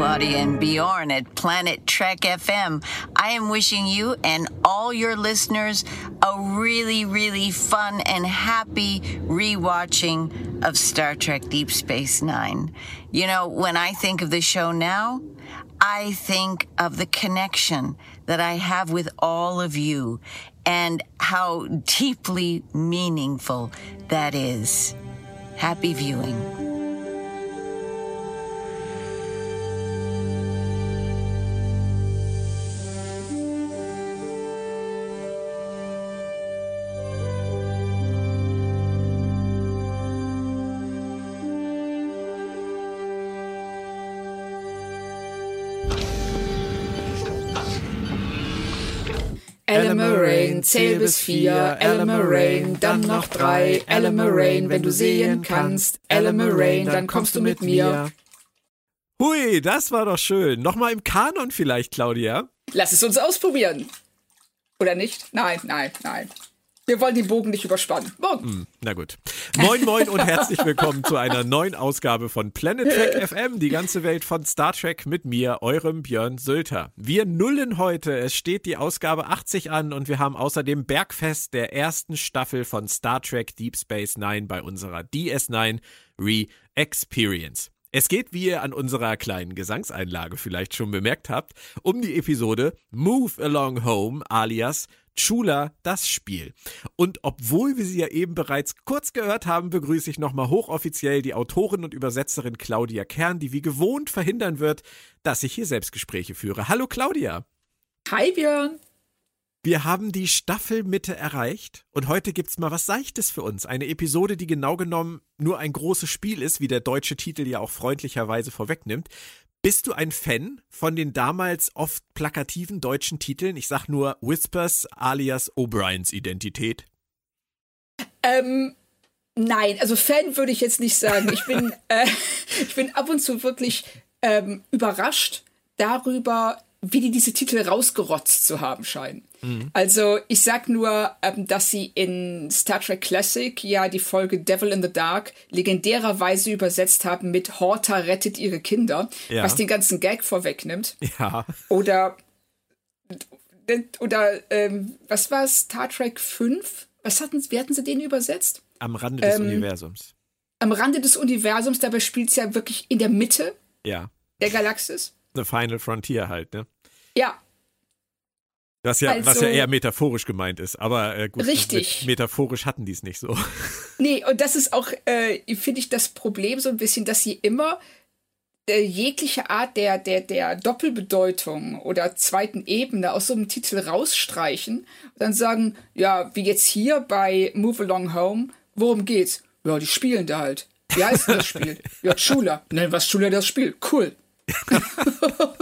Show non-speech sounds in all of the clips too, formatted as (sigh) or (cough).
Claudia and Bjorn at Planet Trek FM. I am wishing you and all your listeners a really, really fun and happy rewatching of Star Trek Deep Space Nine. You know, when I think of the show now, I think of the connection that I have with all of you and how deeply meaningful that is. Happy viewing. Zähl bis vier, Elamarain, dann noch drei, Elamarain, wenn du sehen kannst, Elamarain, dann kommst du mit mir. Hui, das war doch schön. Nochmal im Kanon vielleicht, Claudia. Lass es uns ausprobieren. Oder nicht? Nein, nein, nein. Wir wollen den Bogen nicht überspannen. Morgen. Hm, na gut. Moin, moin und herzlich willkommen zu einer neuen Ausgabe von Planet Trek (laughs) FM, die ganze Welt von Star Trek mit mir, eurem Björn Sülter. Wir nullen heute. Es steht die Ausgabe 80 an und wir haben außerdem Bergfest der ersten Staffel von Star Trek Deep Space Nine bei unserer DS9 Re-Experience. Es geht, wie ihr an unserer kleinen Gesangseinlage vielleicht schon bemerkt habt, um die Episode Move Along Home alias Chula das Spiel. Und obwohl wir sie ja eben bereits kurz gehört haben, begrüße ich nochmal hochoffiziell die Autorin und Übersetzerin Claudia Kern, die wie gewohnt verhindern wird, dass ich hier Selbstgespräche führe. Hallo Claudia. Hi Björn. Wir haben die Staffelmitte erreicht und heute gibt's mal was Seichtes für uns. Eine Episode, die genau genommen nur ein großes Spiel ist, wie der deutsche Titel ja auch freundlicherweise vorwegnimmt. Bist du ein Fan von den damals oft plakativen deutschen Titeln? Ich sag nur Whispers alias O'Briens Identität. Ähm, nein, also Fan würde ich jetzt nicht sagen. Ich bin, (laughs) äh, ich bin ab und zu wirklich ähm, überrascht darüber, wie die diese Titel rausgerotzt zu haben scheinen. Mhm. Also ich sag nur, ähm, dass sie in Star Trek Classic ja die Folge Devil in the Dark legendärerweise übersetzt haben mit Horta rettet ihre Kinder, ja. was den ganzen Gag vorwegnimmt. Ja. Oder oder ähm, was war Star Trek 5? Was hatten, wie hatten sie den übersetzt? Am Rande des ähm, Universums. Am Rande des Universums, dabei spielt es ja wirklich in der Mitte ja. der Galaxis. The Final Frontier halt, ne? Ja. Das ja, also, was ja eher metaphorisch gemeint ist, aber äh, gut, richtig. metaphorisch hatten die es nicht so. (laughs) Nee, und das ist auch, äh, finde ich, das Problem so ein bisschen, dass sie immer äh, jegliche Art der, der, der Doppelbedeutung oder zweiten Ebene aus so einem Titel rausstreichen und dann sagen, ja, wie jetzt hier bei Move Along Home, worum geht's? Ja, die spielen da halt. Wie heißt das Spiel? (laughs) ja, Schula. Nennen was Schula das Spiel. Cool. (laughs)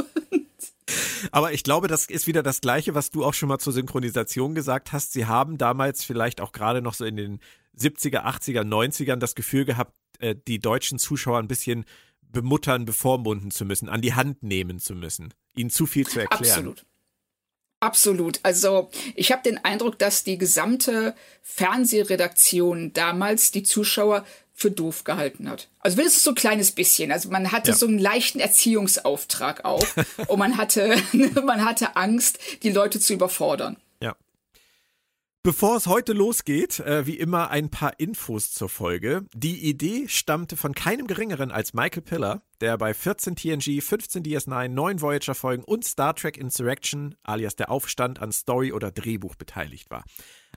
Aber ich glaube, das ist wieder das Gleiche, was du auch schon mal zur Synchronisation gesagt hast. Sie haben damals vielleicht auch gerade noch so in den 70er, 80er, 90ern das Gefühl gehabt, äh, die deutschen Zuschauer ein bisschen bemuttern, bevormunden zu müssen, an die Hand nehmen zu müssen, ihnen zu viel zu erklären. Absolut. Absolut. Also ich habe den Eindruck, dass die gesamte Fernsehredaktion damals die Zuschauer für doof gehalten hat. Also wenigstens so ein kleines bisschen. Also man hatte ja. so einen leichten Erziehungsauftrag auch (laughs) und man hatte, (laughs) man hatte Angst, die Leute zu überfordern. Ja. Bevor es heute losgeht, äh, wie immer ein paar Infos zur Folge. Die Idee stammte von keinem geringeren als Michael Piller, der bei 14 TNG, 15 DS9, 9 Voyager-Folgen und Star Trek Insurrection, alias der Aufstand, an Story oder Drehbuch beteiligt war.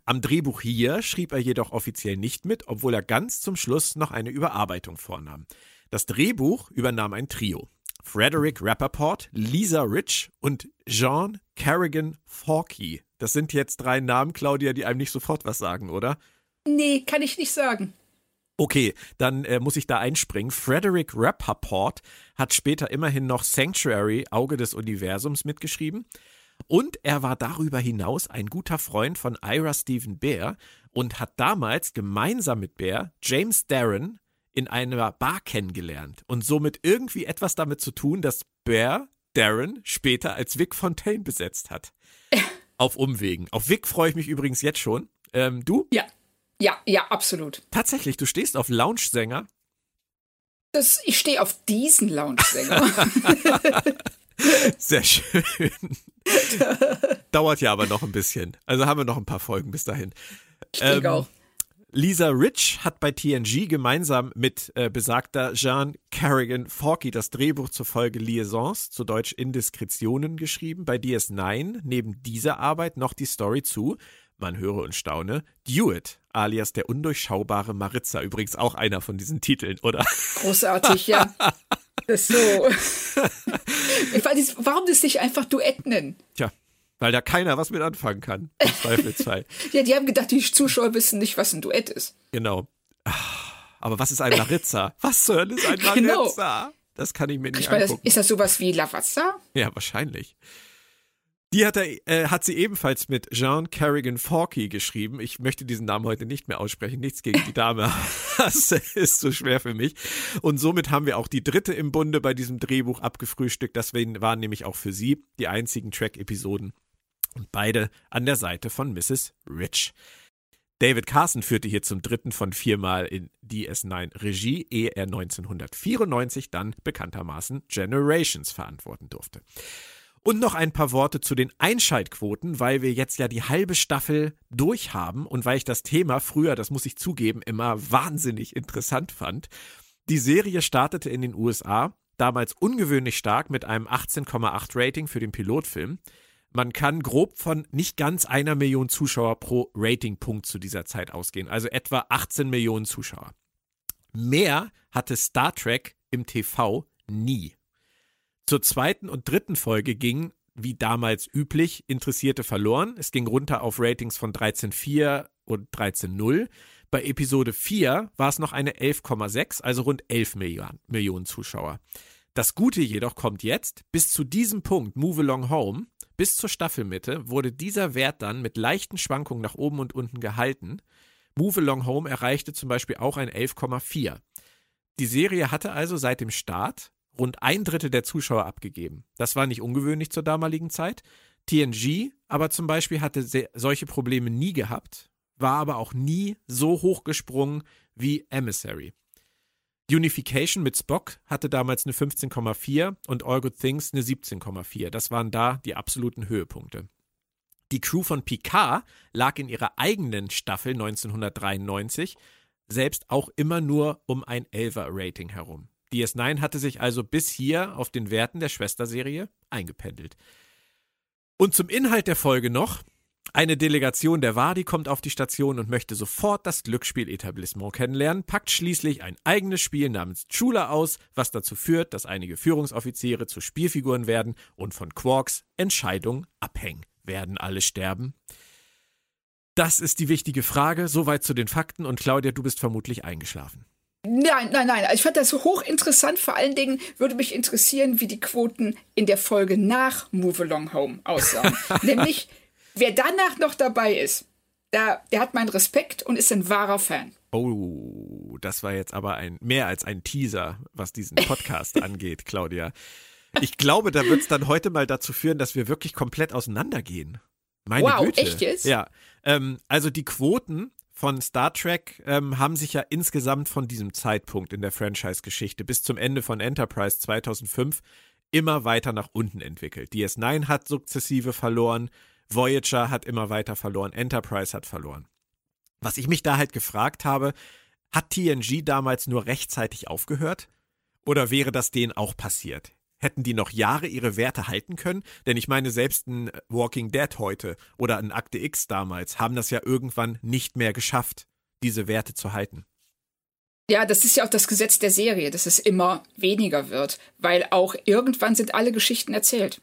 Am Drehbuch hier schrieb er jedoch offiziell nicht mit, obwohl er ganz zum Schluss noch eine Überarbeitung vornahm. Das Drehbuch übernahm ein Trio. Frederick Rappaport, Lisa Rich und Jean Carrigan Forkey. Das sind jetzt drei Namen, Claudia, die einem nicht sofort was sagen, oder? Nee, kann ich nicht sagen. Okay, dann äh, muss ich da einspringen. Frederick Rappaport hat später immerhin noch Sanctuary, Auge des Universums mitgeschrieben. Und er war darüber hinaus ein guter Freund von Ira Stephen Bear und hat damals gemeinsam mit Bear James Darren in einer Bar kennengelernt und somit irgendwie etwas damit zu tun, dass Bear Darren später als Vic Fontaine besetzt hat. (laughs) Auf Umwegen. Auf Vic freue ich mich übrigens jetzt schon. Ähm, du? Ja. Ja, ja, absolut. Tatsächlich, du stehst auf Lounge-Sänger. Das, ich stehe auf diesen Lounge-Sänger. (laughs) Sehr schön. Dauert ja aber noch ein bisschen. Also haben wir noch ein paar Folgen bis dahin. Ich denke ähm, auch. Lisa Rich hat bei TNG gemeinsam mit äh, besagter Jean Carrigan Forky das Drehbuch zur Folge Liaisons, zu Deutsch Indiskretionen, geschrieben. Bei DS9 neben dieser Arbeit noch die Story zu, man höre und staune, Dewitt, alias der undurchschaubare Maritza. Übrigens auch einer von diesen Titeln, oder? Großartig, ja. (laughs) Das so. (laughs) ich weiß, warum das nicht einfach Duett nennen? Tja, weil da keiner was mit anfangen kann. Im Zweifelsfall. (laughs) ja, die haben gedacht, die Zuschauer wissen nicht, was ein Duett ist. Genau. Aber was ist ein Maritza? (laughs) was zur Hölle ist ein genau. Maritza? Genau. Das kann ich mir nicht ich meine, angucken. Ist das sowas wie Lavazza? Ja, wahrscheinlich. Die hat, er, äh, hat sie ebenfalls mit Jean Carrigan Forky geschrieben. Ich möchte diesen Namen heute nicht mehr aussprechen. Nichts gegen die Dame. (laughs) Das ist so schwer für mich. Und somit haben wir auch die dritte im Bunde bei diesem Drehbuch abgefrühstückt. Das waren nämlich auch für sie die einzigen Track-Episoden. Und beide an der Seite von Mrs. Rich. David Carson führte hier zum dritten von viermal in DS9 Regie, ehe er 1994 dann bekanntermaßen Generations verantworten durfte. Und noch ein paar Worte zu den Einschaltquoten, weil wir jetzt ja die halbe Staffel durchhaben und weil ich das Thema früher, das muss ich zugeben, immer wahnsinnig interessant fand. Die Serie startete in den USA, damals ungewöhnlich stark mit einem 18,8 Rating für den Pilotfilm. Man kann grob von nicht ganz einer Million Zuschauer pro Ratingpunkt zu dieser Zeit ausgehen, also etwa 18 Millionen Zuschauer. Mehr hatte Star Trek im TV nie. Zur zweiten und dritten Folge ging, wie damals üblich, Interessierte verloren. Es ging runter auf Ratings von 13,4 und 13,0. Bei Episode 4 war es noch eine 11,6, also rund 11 Millionen, Millionen Zuschauer. Das Gute jedoch kommt jetzt, bis zu diesem Punkt, Move Along Home, bis zur Staffelmitte, wurde dieser Wert dann mit leichten Schwankungen nach oben und unten gehalten. Move Along Home erreichte zum Beispiel auch ein 11,4. Die Serie hatte also seit dem Start rund ein Drittel der Zuschauer abgegeben. Das war nicht ungewöhnlich zur damaligen Zeit. TNG aber zum Beispiel hatte solche Probleme nie gehabt, war aber auch nie so hochgesprungen wie Emissary. Unification mit Spock hatte damals eine 15,4 und All Good Things eine 17,4. Das waren da die absoluten Höhepunkte. Die Crew von Picard lag in ihrer eigenen Staffel 1993 selbst auch immer nur um ein 11er Rating herum. DS9 hatte sich also bis hier auf den Werten der Schwesterserie eingependelt. Und zum Inhalt der Folge noch. Eine Delegation der Wadi kommt auf die Station und möchte sofort das Glücksspieletablissement kennenlernen, packt schließlich ein eigenes Spiel namens Chula aus, was dazu führt, dass einige Führungsoffiziere zu Spielfiguren werden und von Quarks Entscheidung abhängen. Werden alle sterben? Das ist die wichtige Frage. Soweit zu den Fakten und Claudia, du bist vermutlich eingeschlafen. Nein, nein, nein. Ich fand das hochinteressant. Vor allen Dingen würde mich interessieren, wie die Quoten in der Folge nach Move Along Home aussahen. (laughs) Nämlich, wer danach noch dabei ist, der, der hat meinen Respekt und ist ein wahrer Fan. Oh, das war jetzt aber ein mehr als ein Teaser, was diesen Podcast (laughs) angeht, Claudia. Ich glaube, da wird es dann heute mal dazu führen, dass wir wirklich komplett auseinandergehen. Meine wow, Güte. echt jetzt? Ja. Ähm, also die Quoten von Star Trek ähm, haben sich ja insgesamt von diesem Zeitpunkt in der Franchise-Geschichte bis zum Ende von Enterprise 2005 immer weiter nach unten entwickelt. DS9 hat sukzessive verloren, Voyager hat immer weiter verloren, Enterprise hat verloren. Was ich mich da halt gefragt habe, hat TNG damals nur rechtzeitig aufgehört? Oder wäre das denen auch passiert? Hätten die noch Jahre ihre Werte halten können? Denn ich meine, selbst ein Walking Dead heute oder ein Akte X damals haben das ja irgendwann nicht mehr geschafft, diese Werte zu halten. Ja, das ist ja auch das Gesetz der Serie, dass es immer weniger wird, weil auch irgendwann sind alle Geschichten erzählt.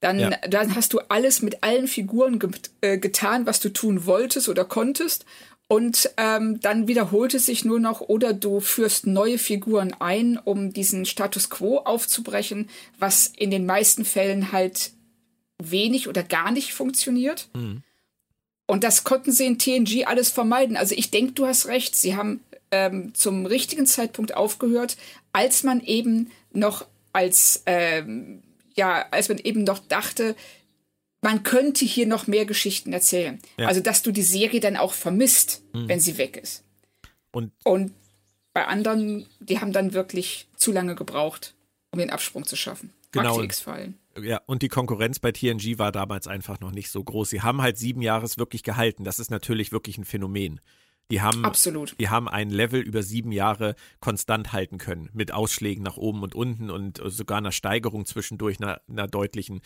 Dann, ja. dann hast du alles mit allen Figuren ge äh, getan, was du tun wolltest oder konntest. Und ähm, dann wiederholt es sich nur noch oder du führst neue Figuren ein, um diesen Status quo aufzubrechen, was in den meisten Fällen halt wenig oder gar nicht funktioniert. Mhm. Und das konnten sie in TNG alles vermeiden. Also ich denke, du hast recht. Sie haben ähm, zum richtigen Zeitpunkt aufgehört, als man eben noch als ähm, ja, als man eben noch dachte, man könnte hier noch mehr Geschichten erzählen. Ja. Also, dass du die Serie dann auch vermisst, mhm. wenn sie weg ist. Und, Und bei anderen, die haben dann wirklich zu lange gebraucht, um den Absprung zu schaffen. Genau. X-Fallen. Ja, und die Konkurrenz bei TNG war damals einfach noch nicht so groß. Sie haben halt sieben Jahres wirklich gehalten. Das ist natürlich wirklich ein Phänomen. Die haben, Absolut. die haben ein Level über sieben Jahre konstant halten können, mit Ausschlägen nach oben und unten und sogar einer Steigerung zwischendurch, einer, einer deutlichen.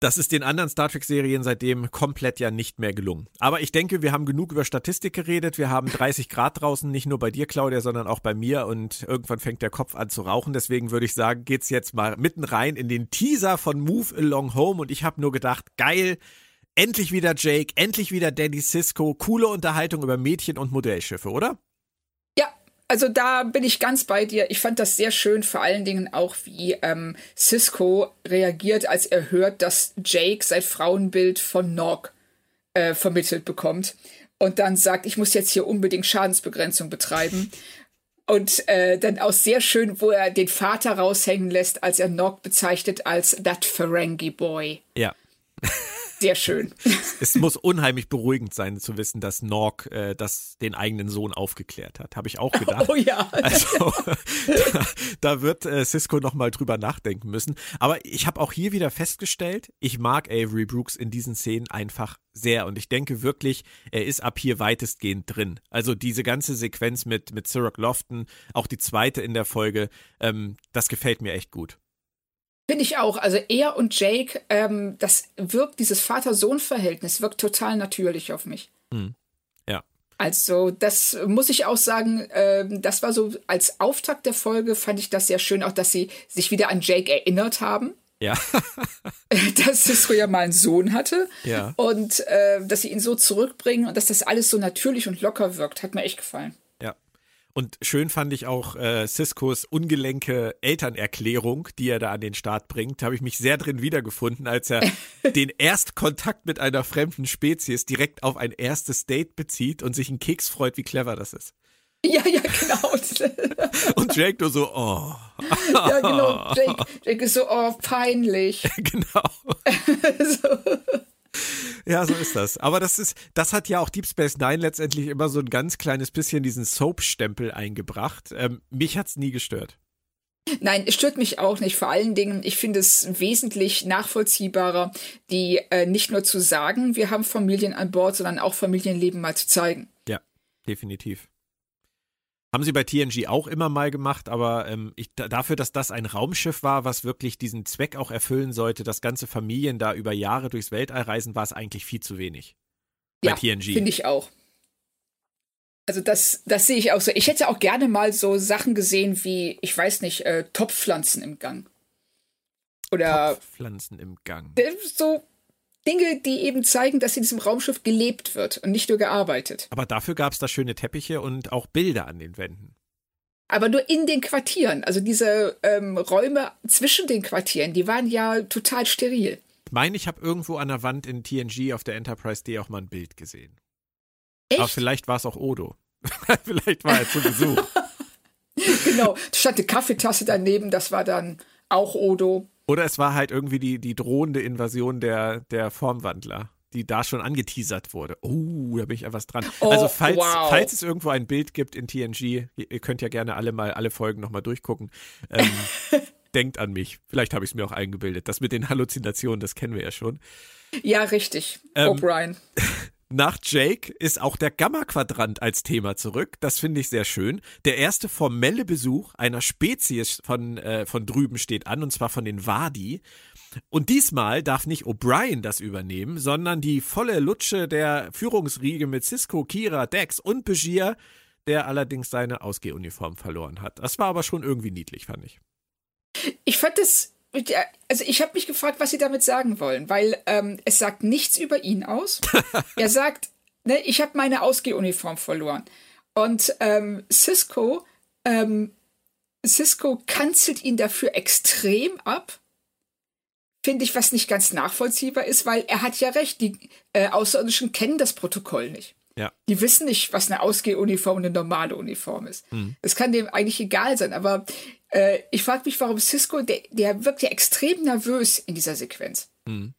Das ist den anderen Star Trek-Serien seitdem komplett ja nicht mehr gelungen. Aber ich denke, wir haben genug über Statistik geredet. Wir haben 30 Grad draußen, nicht nur bei dir, Claudia, sondern auch bei mir. Und irgendwann fängt der Kopf an zu rauchen. Deswegen würde ich sagen, geht's jetzt mal mitten rein in den Teaser von Move Along Home. Und ich habe nur gedacht, geil, endlich wieder Jake, endlich wieder Daddy Cisco. Coole Unterhaltung über Mädchen und Modellschiffe, oder? Also da bin ich ganz bei dir. Ich fand das sehr schön, vor allen Dingen auch, wie ähm, Cisco reagiert, als er hört, dass Jake sein Frauenbild von Nog äh, vermittelt bekommt. Und dann sagt, ich muss jetzt hier unbedingt Schadensbegrenzung betreiben. Und äh, dann auch sehr schön, wo er den Vater raushängen lässt, als er Nog bezeichnet als that Ferengi Boy. Ja. Sehr schön. (laughs) Es muss unheimlich beruhigend sein zu wissen, dass Nork äh, das den eigenen Sohn aufgeklärt hat. Habe ich auch gedacht. (laughs) Oh ja. Also da, (laughs) da wird äh, Cisco noch mal drüber nachdenken müssen. Aber ich habe auch hier wieder festgestellt, ich mag Avery Brooks in diesen Szenen einfach sehr und ich denke wirklich, er ist ab hier weitestgehend drin. Also diese ganze Sequenz mit mit Cyril Lofton, auch die zweite in der Folge, ähm, das gefällt mir echt gut. Finde ich auch. Also er und Jake, ähm, das wirkt, dieses Vater-Sohn-Verhältnis wirkt total natürlich auf mich. Hm. Ja. Also, das muss ich auch sagen, äh, das war so als Auftakt der Folge, fand ich das sehr schön, auch dass sie sich wieder an Jake erinnert haben. Ja. (laughs) (laughs) dass Cisco ja mal einen Sohn hatte. Ja. Und äh, dass sie ihn so zurückbringen und dass das alles so natürlich und locker wirkt, hat mir echt gefallen. Und schön fand ich auch äh, Ciscos ungelenke Elternerklärung, die er da an den Start bringt. Da habe ich mich sehr drin wiedergefunden, als er (laughs) den Erstkontakt mit einer fremden Spezies direkt auf ein erstes Date bezieht und sich einen Keks freut, wie clever das ist. Ja, ja, genau. (laughs) und Jake nur so, oh. ja, genau. (laughs) Jake, Jake ist so, oh, peinlich. genau. so. Ja, so ist das. Aber das ist, das hat ja auch Deep Space Nine letztendlich immer so ein ganz kleines bisschen diesen Soap-Stempel eingebracht. Ähm, mich hat's nie gestört. Nein, es stört mich auch nicht. Vor allen Dingen, ich finde es wesentlich nachvollziehbarer, die äh, nicht nur zu sagen, wir haben Familien an Bord, sondern auch Familienleben mal zu zeigen. Ja, definitiv. Haben sie bei TNG auch immer mal gemacht, aber ähm, ich, dafür, dass das ein Raumschiff war, was wirklich diesen Zweck auch erfüllen sollte, dass ganze Familien da über Jahre durchs Weltall reisen, war es eigentlich viel zu wenig. Bei ja, TNG. Finde ich auch. Also das, das sehe ich auch so. Ich hätte auch gerne mal so Sachen gesehen wie, ich weiß nicht, äh, Topfpflanzen im Gang. Oder Topfpflanzen im Gang. So Dinge, die eben zeigen, dass in diesem Raumschiff gelebt wird und nicht nur gearbeitet. Aber dafür gab es da schöne Teppiche und auch Bilder an den Wänden. Aber nur in den Quartieren. Also diese ähm, Räume zwischen den Quartieren, die waren ja total steril. Ich meine, ich habe irgendwo an der Wand in TNG auf der Enterprise D auch mal ein Bild gesehen. Echt? Aber vielleicht war es auch Odo. (laughs) vielleicht war er zu Besuch. (laughs) genau, da stand eine Kaffeetasse daneben, das war dann auch Odo. Oder es war halt irgendwie die, die drohende Invasion der, der Formwandler, die da schon angeteasert wurde. Oh, da bin ich etwas dran. Oh, also falls, wow. falls es irgendwo ein Bild gibt in TNG, ihr könnt ja gerne alle mal alle Folgen nochmal durchgucken. Ähm, (laughs) denkt an mich. Vielleicht habe ich es mir auch eingebildet. Das mit den Halluzinationen, das kennen wir ja schon. Ja, richtig. Ähm, O'Brien. (laughs) Nach Jake ist auch der Gamma-Quadrant als Thema zurück. Das finde ich sehr schön. Der erste formelle Besuch einer Spezies von, äh, von drüben steht an, und zwar von den Wadi. Und diesmal darf nicht O'Brien das übernehmen, sondern die volle Lutsche der Führungsriege mit Cisco, Kira, Dex und Begier, der allerdings seine Ausgehuniform verloren hat. Das war aber schon irgendwie niedlich, fand ich. Ich fand das also ich habe mich gefragt, was sie damit sagen wollen, weil ähm, es sagt nichts über ihn aus. (laughs) er sagt, ne, ich habe meine Ausgehuniform verloren. Und ähm, Cisco, ähm, Cisco kanzelt ihn dafür extrem ab. Finde ich, was nicht ganz nachvollziehbar ist, weil er hat ja recht, die äh, Außerirdischen kennen das Protokoll nicht. Ja. Die wissen nicht, was eine Ausgehuniform und eine normale Uniform ist. Es mhm. kann dem eigentlich egal sein, aber Äh, ich frage mich, warum Cisco, der, der wirkt ja extrem nervös in dieser Sequenz. Mhm.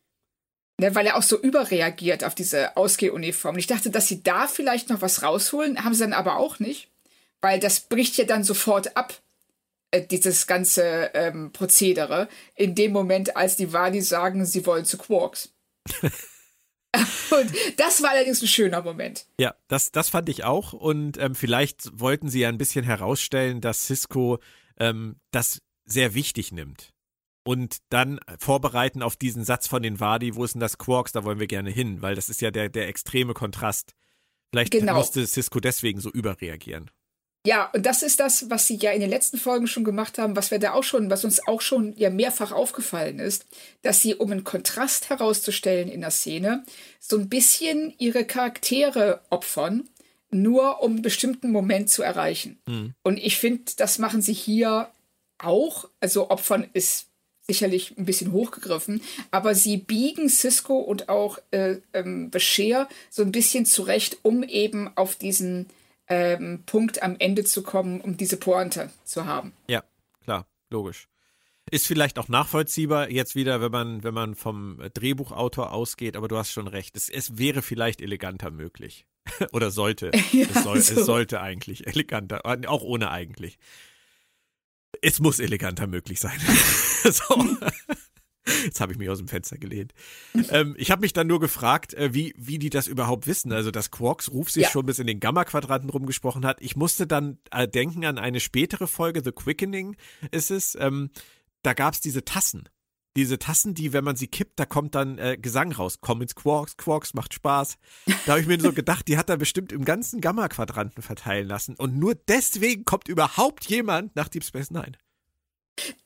Ne, weil er auch so überreagiert auf diese Ausgehuniform. Und ich dachte, dass sie da vielleicht noch was rausholen, haben sie dann aber auch nicht, weil das bricht ja dann sofort ab, äh, dieses ganze ähm, Prozedere, in dem Moment, als die Wadi sagen, sie wollen zu Quarks. (laughs) Und das war allerdings ein schöner Moment. Ja, das, das fand ich auch. Und ähm, vielleicht wollten sie ja ein bisschen herausstellen, dass Cisco ähm, das sehr wichtig nimmt und dann vorbereiten auf diesen Satz von den Wadi, wo ist denn das Quarks, da wollen wir gerne hin, weil das ist ja der, der extreme Kontrast. Vielleicht genau. musste Cisco deswegen so überreagieren. Ja, und das ist das, was sie ja in den letzten Folgen schon gemacht haben, was wir da auch schon, was uns auch schon ja mehrfach aufgefallen ist, dass sie, um einen Kontrast herauszustellen in der Szene, so ein bisschen ihre Charaktere opfern, nur um einen bestimmten Moment zu erreichen. Mhm. Und ich finde, das machen sie hier auch. Also opfern ist sicherlich ein bisschen hochgegriffen, aber sie biegen Cisco und auch äh, ähm, Bashir so ein bisschen zurecht, um eben auf diesen ähm, Punkt am Ende zu kommen, um diese Pointe zu haben. Ja, klar, logisch. Ist vielleicht auch nachvollziehbar jetzt wieder, wenn man, wenn man vom Drehbuchautor ausgeht, aber du hast schon recht. Es, es wäre vielleicht eleganter möglich. (laughs) Oder sollte. (laughs) ja, es, soll, so. es sollte eigentlich eleganter, auch ohne eigentlich es muss eleganter möglich sein. (laughs) so. Jetzt habe ich mich aus dem Fenster gelehnt. Ähm, ich habe mich dann nur gefragt, äh, wie, wie die das überhaupt wissen. Also, dass Quarks Ruf sich ja. schon bis in den Gamma-Quadranten rumgesprochen hat. Ich musste dann äh, denken an eine spätere Folge, The Quickening ist es. Ähm, da gab es diese Tassen diese Tassen, die, wenn man sie kippt, da kommt dann äh, Gesang raus. Komm ins Quarks, Quarks macht Spaß. Da habe ich mir so gedacht, die hat er bestimmt im ganzen Gamma-Quadranten verteilen lassen. Und nur deswegen kommt überhaupt jemand nach Deep Space Nine.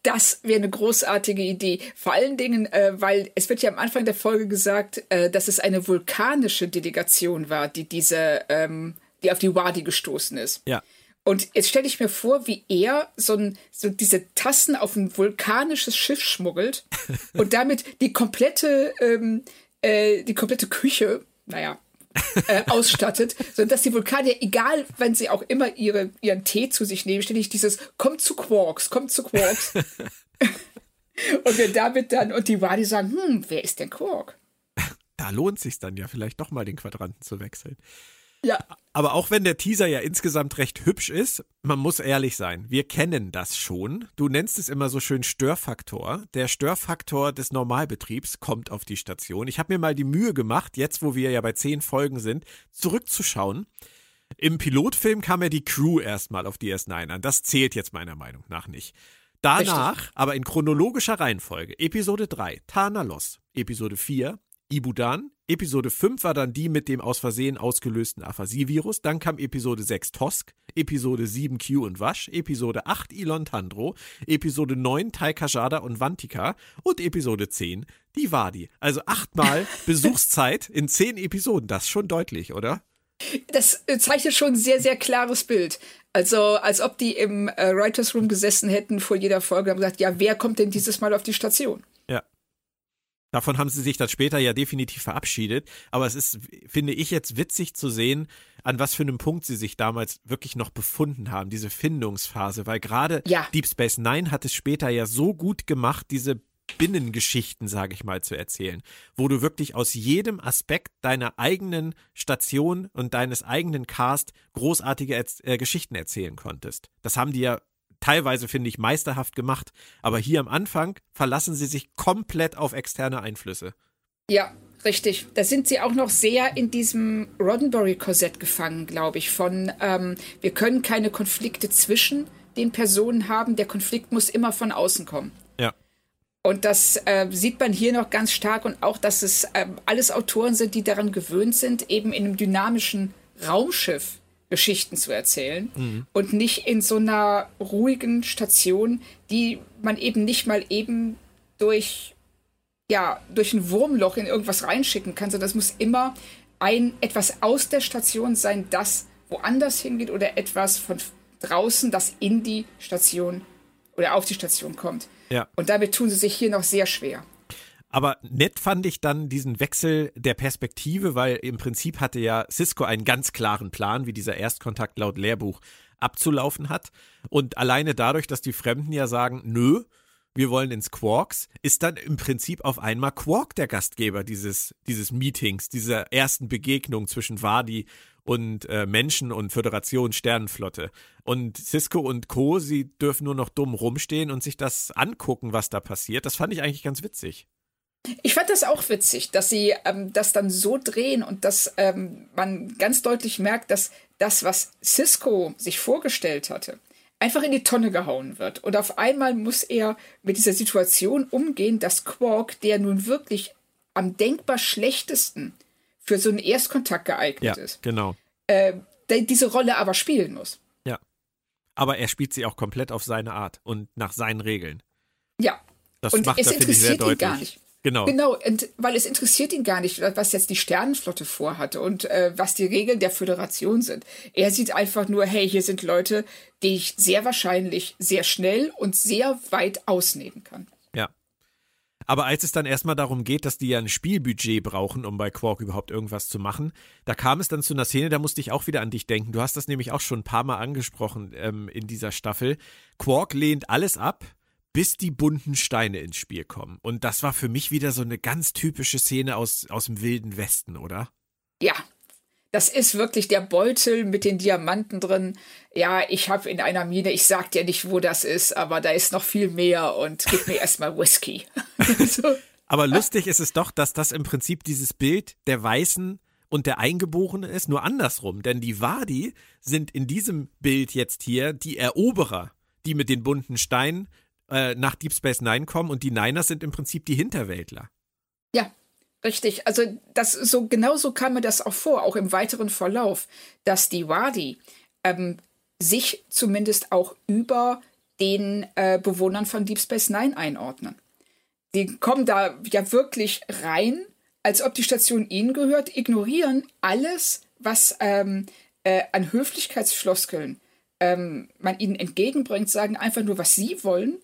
Das wäre eine großartige Idee. Vor allen Dingen, äh, weil es wird ja am Anfang der Folge gesagt, äh, dass es eine vulkanische Delegation war, die diese, ähm, die auf die Wadi gestoßen ist. Ja. Und jetzt stelle ich mir vor, wie er so, ein, so diese Tassen auf ein vulkanisches Schiff schmuggelt (laughs) und damit die komplette, ähm, äh, die komplette Küche, naja, äh, (laughs) ausstattet, sodass die Vulkanier, egal wenn sie auch immer ihre, ihren Tee zu sich nehmen, ständig dieses Kommt zu Quarks, kommt zu Quarks. (laughs) und wir damit dann, und die Wadi sagen, hm, wer ist denn Quark? Da lohnt sich dann ja vielleicht doch mal den Quadranten zu wechseln. Ja. Aber auch wenn der Teaser ja insgesamt recht hübsch ist, man muss ehrlich sein, wir kennen das schon. Du nennst es immer so schön Störfaktor. Der Störfaktor des Normalbetriebs kommt auf die Station. Ich habe mir mal die Mühe gemacht, jetzt wo wir ja bei zehn Folgen sind, zurückzuschauen. Im Pilotfilm kam ja die Crew erstmal auf DS9 an. Das zählt jetzt meiner Meinung nach nicht. Danach, Richtig. aber in chronologischer Reihenfolge, Episode 3, Tanalos, Episode 4, Ibudan. Episode 5 war dann die mit dem aus Versehen ausgelösten Aphasie-Virus. Dann kam Episode 6 Tosk, Episode 7 Q und Wasch, Episode 8 Elon Tandro, Episode 9 Taika Jada und Vantika und Episode 10 die Wadi. Also achtmal (laughs) Besuchszeit in zehn Episoden. Das ist schon deutlich, oder? Das äh, zeichnet schon ein sehr, sehr klares Bild. Also, als ob die im äh, Writers Room gesessen hätten vor jeder Folge und gesagt, ja, wer kommt denn dieses Mal auf die Station? Davon haben sie sich dann später ja definitiv verabschiedet. Aber es ist, finde ich, jetzt witzig zu sehen, an was für einem Punkt sie sich damals wirklich noch befunden haben, diese Findungsphase. Weil gerade ja. Deep Space Nine hat es später ja so gut gemacht, diese Binnengeschichten, sage ich mal, zu erzählen, wo du wirklich aus jedem Aspekt deiner eigenen Station und deines eigenen Cast großartige äh, Geschichten erzählen konntest. Das haben die ja teilweise, finde ich, meisterhaft gemacht. Aber hier am Anfang verlassen sie sich komplett auf externe Einflüsse. Ja, richtig. Da sind sie auch noch sehr in diesem Roddenberry-Korsett gefangen, glaube ich. Von ähm, wir können keine Konflikte zwischen den Personen haben, der Konflikt muss immer von außen kommen. Ja. Und das äh, sieht man hier noch ganz stark und auch, dass es äh, alles Autoren sind, die daran gewöhnt sind, eben in einem dynamischen Raumschiff Geschichten zu erzählen mhm. und nicht in so einer ruhigen Station, die man eben nicht mal eben durch ja durch ein Wurmloch in irgendwas reinschicken kann, sondern es muss immer ein etwas aus der Station sein, das woanders hingeht oder etwas von draußen, das in die Station oder auf die Station kommt. Ja. Und damit tun sie sich hier noch sehr schwer. Aber nett fand ich dann diesen Wechsel der Perspektive, weil im Prinzip hatte ja Cisco einen ganz klaren Plan, wie dieser Erstkontakt laut Lehrbuch abzulaufen hat. Und alleine dadurch, dass die Fremden ja sagen, nö, wir wollen ins Quarks, ist dann im Prinzip auf einmal Quark der Gastgeber dieses, dieses Meetings, dieser ersten Begegnung zwischen Wadi und äh, Menschen und Föderation Sternenflotte. Und Cisco und Co., sie dürfen nur noch dumm rumstehen und sich das angucken, was da passiert. Das fand ich eigentlich ganz witzig. Ich fand das auch witzig, dass sie ähm, das dann so drehen und dass ähm, man ganz deutlich merkt, dass das, was Cisco sich vorgestellt hatte, einfach in die Tonne gehauen wird. Und auf einmal muss er mit dieser Situation umgehen, dass Quark, der nun wirklich am denkbar schlechtesten für so einen Erstkontakt geeignet ja, ist, genau. äh, diese Rolle aber spielen muss. Ja. Aber er spielt sie auch komplett auf seine Art und nach seinen Regeln. Ja. Das und macht es er, finde ich, sehr interessiert ihn deutlich. gar nicht. Genau. Genau, und weil es interessiert ihn gar nicht, was jetzt die Sternenflotte vorhatte und äh, was die Regeln der Föderation sind. Er sieht einfach nur, hey, hier sind Leute, die ich sehr wahrscheinlich sehr schnell und sehr weit ausnehmen kann. Ja. Aber als es dann erstmal darum geht, dass die ja ein Spielbudget brauchen, um bei Quark überhaupt irgendwas zu machen, da kam es dann zu einer Szene, da musste ich auch wieder an dich denken. Du hast das nämlich auch schon ein paar Mal angesprochen ähm, in dieser Staffel. Quark lehnt alles ab, bis die bunten Steine ins Spiel kommen. Und das war für mich wieder so eine ganz typische Szene aus, aus dem Wilden Westen, oder? Ja, das ist wirklich der Beutel mit den Diamanten drin. Ja, ich habe in einer Mine, ich sag dir nicht, wo das ist, aber da ist noch viel mehr und gib mir erstmal Whisky. (laughs) so. Aber lustig ist es doch, dass das im Prinzip dieses Bild der Weißen und der Eingeborene ist, nur andersrum. Denn die Wadi sind in diesem Bild jetzt hier die Eroberer, die mit den bunten Steinen äh, nach Deep Space Nine kommen und die Niners sind im Prinzip die Hinterwäldler. Ja, richtig. Also das so genauso kam mir das auch vor, auch im weiteren Verlauf, dass die Wadi ähm, sich zumindest auch über den äh, Bewohnern von Deep Space Nine einordnen. Die kommen da ja wirklich rein, als ob die Station ihnen gehört, ignorieren alles, was ähm, äh, an Höflichkeitsfloskeln ähm, man ihnen entgegenbringt, sagen einfach nur, was sie wollen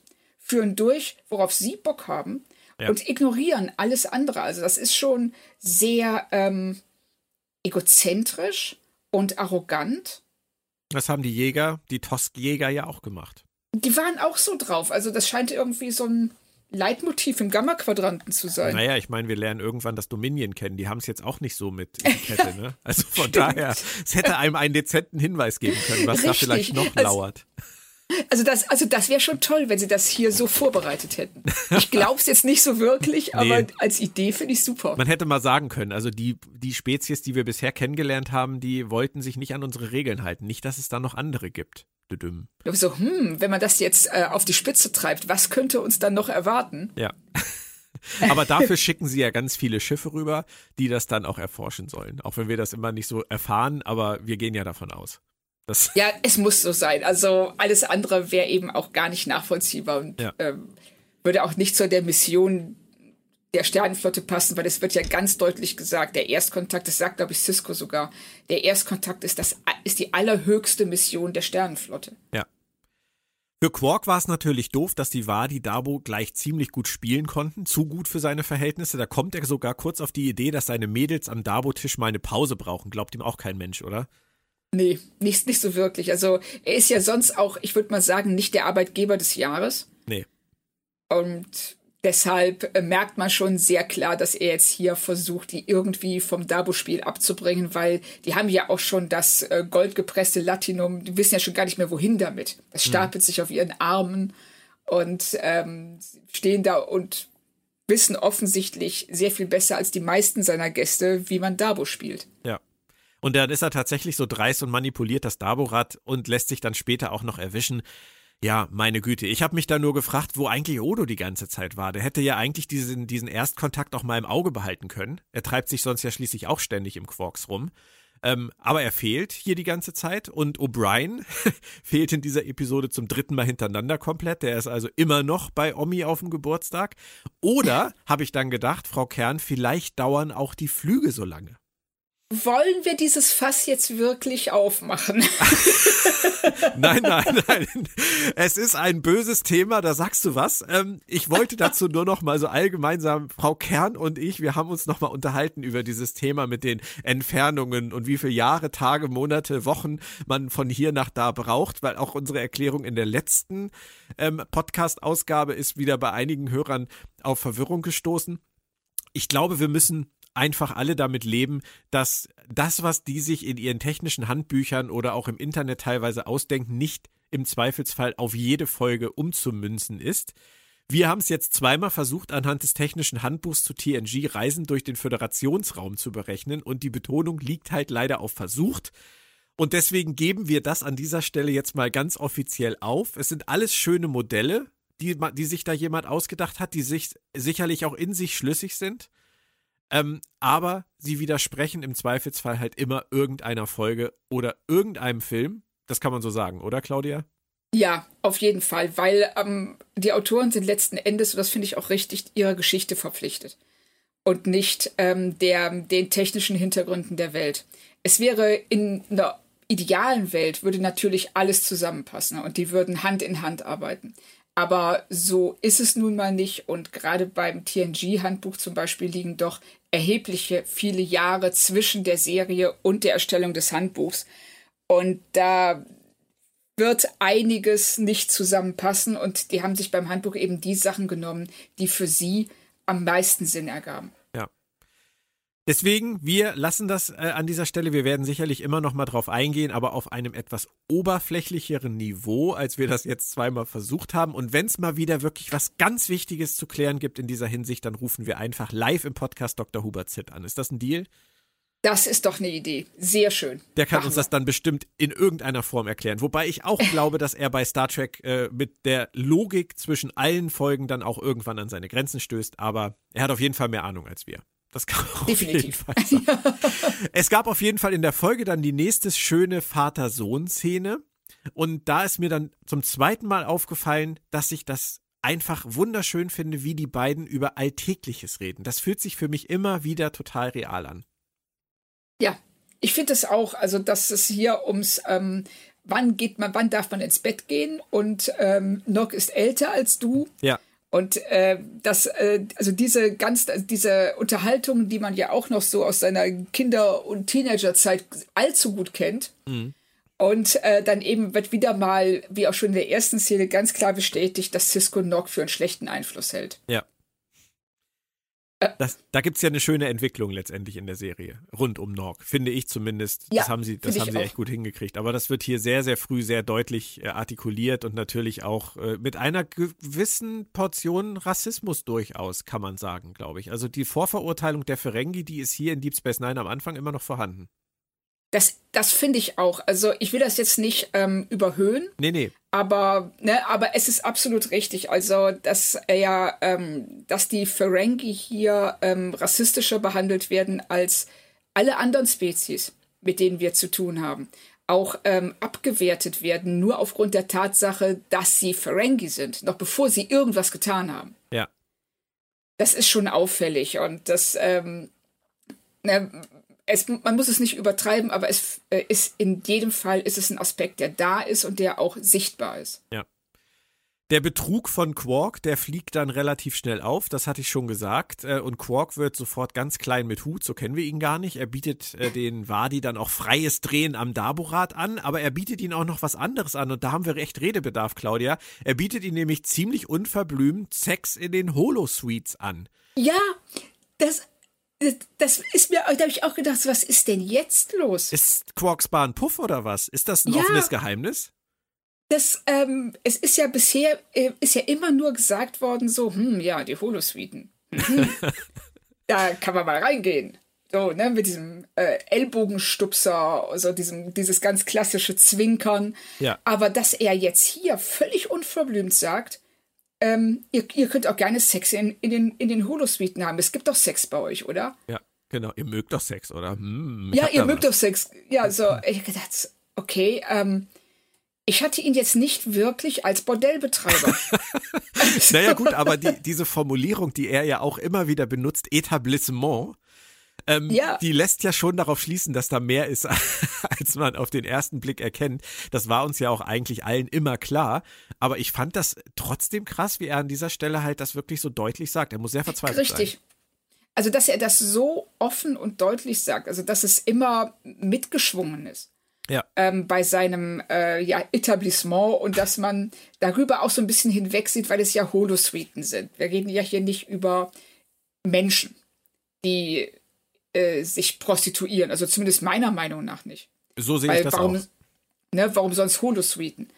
führen durch, worauf sie Bock haben ja. und ignorieren alles andere. Also das ist schon sehr ähm, egozentrisch und arrogant. Das haben die Jäger, die Tosk-Jäger ja auch gemacht. Die waren auch so drauf. Also das scheint irgendwie so ein Leitmotiv im Gamma-Quadranten zu sein. Naja, ich meine, wir lernen irgendwann das Dominion kennen. Die haben es jetzt auch nicht so mit Etikette, (laughs) ne? Also von daher, es hätte einem einen dezenten Hinweis geben können, was Richtig. da vielleicht noch also, lauert. Also das, also das wäre schon toll, wenn sie das hier so vorbereitet hätten. Ich glaube es jetzt nicht so wirklich, (laughs) aber nee. als Idee finde ich super. Man hätte mal sagen können, also die, die Spezies, die wir bisher kennengelernt haben, die wollten sich nicht an unsere Regeln halten. Nicht, dass es da noch andere gibt. Düdüm. So, hm, wenn man das jetzt äh, auf die Spitze treibt, was könnte uns dann noch erwarten? Ja. (laughs) Aber dafür schicken sie ja ganz viele Schiffe rüber, die das dann auch erforschen sollen. Auch wenn wir das immer nicht so erfahren, aber wir gehen ja davon aus. Das ja, es muss so sein. Also alles andere wäre eben auch gar nicht nachvollziehbar und ja. ähm, würde auch nicht zu der Mission der Sternenflotte passen, weil es wird ja ganz deutlich gesagt, der Erstkontakt, das sagt glaube ich Cisco sogar, der Erstkontakt ist das ist die allerhöchste Mission der Sternenflotte. Ja. Für Quark war es natürlich doof, dass die Wadi Dabo gleich ziemlich gut spielen konnten, zu gut für seine Verhältnisse. Da kommt er sogar kurz auf die Idee, dass seine Mädels am Dabo-Tisch mal eine Pause brauchen. Glaubt ihm auch kein Mensch, oder? Nee, nicht, nicht so wirklich. Also er ist ja sonst auch, ich würde mal sagen, nicht der Arbeitgeber des Jahres. Nee. Und deshalb äh, merkt man schon sehr klar, dass er jetzt hier versucht, die irgendwie vom Dabo-Spiel abzubringen, weil die haben ja auch schon das äh, goldgepresste Latinum, die wissen ja schon gar nicht mehr, wohin damit. Das hm. stapelt mhm. sich auf ihren Armen und ähm, stehen da und wissen offensichtlich sehr viel besser als die meisten seiner Gäste, wie man Dabo spielt. Ja. Und dann ist er tatsächlich so dreist und manipuliert das Daborad und lässt sich dann später auch noch erwischen. Ja, meine Güte, ich habe mich da nur gefragt, wo eigentlich Odo die ganze Zeit war. Der hätte ja eigentlich diesen, diesen Erstkontakt auch mal im Auge behalten können. Er treibt sich sonst ja schließlich auch ständig im Quarks rum. Ähm, aber er fehlt hier die ganze Zeit und O'Brien (laughs) fehlt in dieser Episode zum dritten Mal hintereinander komplett. Der ist also immer noch bei Omi auf dem Geburtstag. Oder, habe ich dann gedacht, Frau Kern, vielleicht dauern auch die Flüge so lange. Wollen wir dieses Fass jetzt wirklich aufmachen? (laughs) nein, nein, nein. Es ist ein böses Thema, da sagst du was. Ähm, ich wollte dazu nur noch mal so allgemein sagen, Frau Kern und ich, wir haben uns noch mal unterhalten über dieses Thema mit den Entfernungen und wie viele Jahre, Tage, Monate, Wochen man von hier nach da braucht, weil auch unsere Erklärung in der letzten ähm, Podcast-Ausgabe ist wieder bei einigen Hörern auf Verwirrung gestoßen. Ich glaube, wir müssen einfach alle damit leben, dass das, was die sich in ihren technischen Handbüchern oder auch im Internet teilweise ausdenken, nicht im Zweifelsfall auf jede Folge umzumünzen ist. Wir haben es jetzt zweimal versucht, anhand des technischen Handbuchs zu TNG Reisen durch den Föderationsraum zu berechnen und die Betonung liegt halt leider auf versucht. Und deswegen geben wir das an dieser Stelle jetzt mal ganz offiziell auf. Es sind alles schöne Modelle, die, die sich da jemand ausgedacht hat, die sich sicherlich auch in sich schlüssig sind. Ähm, aber sie widersprechen im Zweifelsfall halt immer irgendeiner Folge oder irgendeinem Film. Das kann man so sagen, oder Claudia? Ja, auf jeden Fall, weil ähm, die Autoren sind letzten Endes, und das finde ich auch richtig, ihrer Geschichte verpflichtet und nicht ähm, der, den technischen Hintergründen der Welt. Es wäre in einer idealen Welt, würde natürlich alles zusammenpassen und die würden Hand in Hand arbeiten. Aber so ist es nun mal nicht. Und gerade beim TNG-Handbuch zum Beispiel liegen doch erhebliche viele Jahre zwischen der Serie und der Erstellung des Handbuchs. Und da wird einiges nicht zusammenpassen. Und die haben sich beim Handbuch eben die Sachen genommen, die für sie am meisten Sinn ergaben. Deswegen, wir lassen das äh, an dieser Stelle. Wir werden sicherlich immer noch mal drauf eingehen, aber auf einem etwas oberflächlicheren Niveau, als wir das jetzt zweimal versucht haben. Und wenn es mal wieder wirklich was ganz Wichtiges zu klären gibt in dieser Hinsicht, dann rufen wir einfach live im Podcast Dr. Hubert Zitt an. Ist das ein Deal? Das ist doch eine Idee. Sehr schön. Der kann Machen uns das dann bestimmt in irgendeiner Form erklären. Wobei ich auch (laughs) glaube, dass er bei Star Trek äh, mit der Logik zwischen allen Folgen dann auch irgendwann an seine Grenzen stößt. Aber er hat auf jeden Fall mehr Ahnung als wir. Das kann man Definitiv. auf jeden Fall sagen. (laughs) es gab auf jeden Fall in der Folge dann die nächste schöne Vater-Sohn-Szene. Und da ist mir dann zum zweiten Mal aufgefallen, dass ich das einfach wunderschön finde, wie die beiden über Alltägliches reden. Das fühlt sich für mich immer wieder total real an. Ja, ich finde es auch, also dass es hier ums ähm, wann geht man, wann darf man ins Bett gehen und ähm, Nock ist älter als du. Ja. Und äh, das, äh, also diese ganz, diese Unterhaltung, die man ja auch noch so aus seiner Kinder- und Teenagerzeit allzu gut kennt. Mhm. Und äh, dann eben wird wieder mal, wie auch schon in der ersten Szene, ganz klar bestätigt, dass Cisco Nock für einen schlechten Einfluss hält. Ja. Das, da gibt es ja eine schöne Entwicklung letztendlich in der Serie, rund um Norg, finde ich zumindest. Ja, das haben sie, das haben sie echt gut hingekriegt. Aber das wird hier sehr, sehr früh sehr deutlich äh, artikuliert und natürlich auch äh, mit einer gewissen Portion Rassismus durchaus, kann man sagen, glaube ich. Also die Vorverurteilung der Ferengi, die ist hier in Deep Space Nine am Anfang immer noch vorhanden. Das, das finde ich auch. Also ich will das jetzt nicht ähm, überhöhen. Nee, nee. Aber, ne, aber es ist absolut richtig. Also, dass er ja, ähm, dass die Ferengi hier ähm, rassistischer behandelt werden als alle anderen Spezies, mit denen wir zu tun haben. Auch ähm, abgewertet werden, nur aufgrund der Tatsache, dass sie Ferengi sind, noch bevor sie irgendwas getan haben. Ja. Das ist schon auffällig und das, ähm, ne, es, man muss es nicht übertreiben, aber es äh, ist in jedem Fall ist es ein Aspekt, der da ist und der auch sichtbar ist. Ja. Der Betrug von Quark, der fliegt dann relativ schnell auf, das hatte ich schon gesagt. Äh, und Quark wird sofort ganz klein mit Hut, so kennen wir ihn gar nicht. Er bietet äh, den Wadi dann auch freies Drehen am Daborat an, aber er bietet ihnen auch noch was anderes an. Und da haben wir echt Redebedarf, Claudia. Er bietet ihnen nämlich ziemlich unverblümt Sex in den Holosuites an. Ja, das, das ist mir, da habe ich auch gedacht, was ist denn jetzt los? Ist Quarks Bar ein Puff oder was? Ist das ein ja, offenes Geheimnis? Das, ähm, es ist ja bisher, äh, ist ja immer nur gesagt worden, so, hm, ja, die Holosuiten. Hm, (laughs) da kann man mal reingehen. So, ne, mit diesem äh, Ellbogenstupser, also diesem, dieses ganz klassische Zwinkern. Ja. Aber dass er jetzt hier völlig unverblümt sagt, ähm, ihr, ihr, könnt auch gerne Sex in, in den, in den Holosuiten haben. Es gibt doch Sex bei euch, oder? Ja, genau. Ihr mögt doch Sex, oder? Hm, ja, ihr mögt doch Sex. Ja, so, ich gedacht, okay, ähm, ich hatte ihn jetzt nicht wirklich als Bordellbetreiber. (laughs) naja, gut, aber die, diese Formulierung, die er ja auch immer wieder benutzt, Etablissement, ähm, Ja. die lässt ja schon darauf schließen, dass da mehr ist, (laughs) als man auf den ersten Blick erkennt. Das war uns ja auch eigentlich allen immer klar. Aber ich fand das trotzdem krass, wie er an dieser Stelle halt das wirklich so deutlich sagt. Er muss sehr verzweifelt sein. Richtig. Also, dass er das so offen und deutlich sagt, also dass es immer mitgeschwungen ist Ja. ähm, bei seinem äh, ja, Etablissement und dass man darüber auch so ein bisschen hinwegsieht, weil es ja Holosuiten sind. Wir reden ja hier nicht über Menschen, die äh, sich prostituieren, also zumindest meiner Meinung nach nicht. So sehe ich Weil das warum, auch. ne, warum sonst Holosuiten?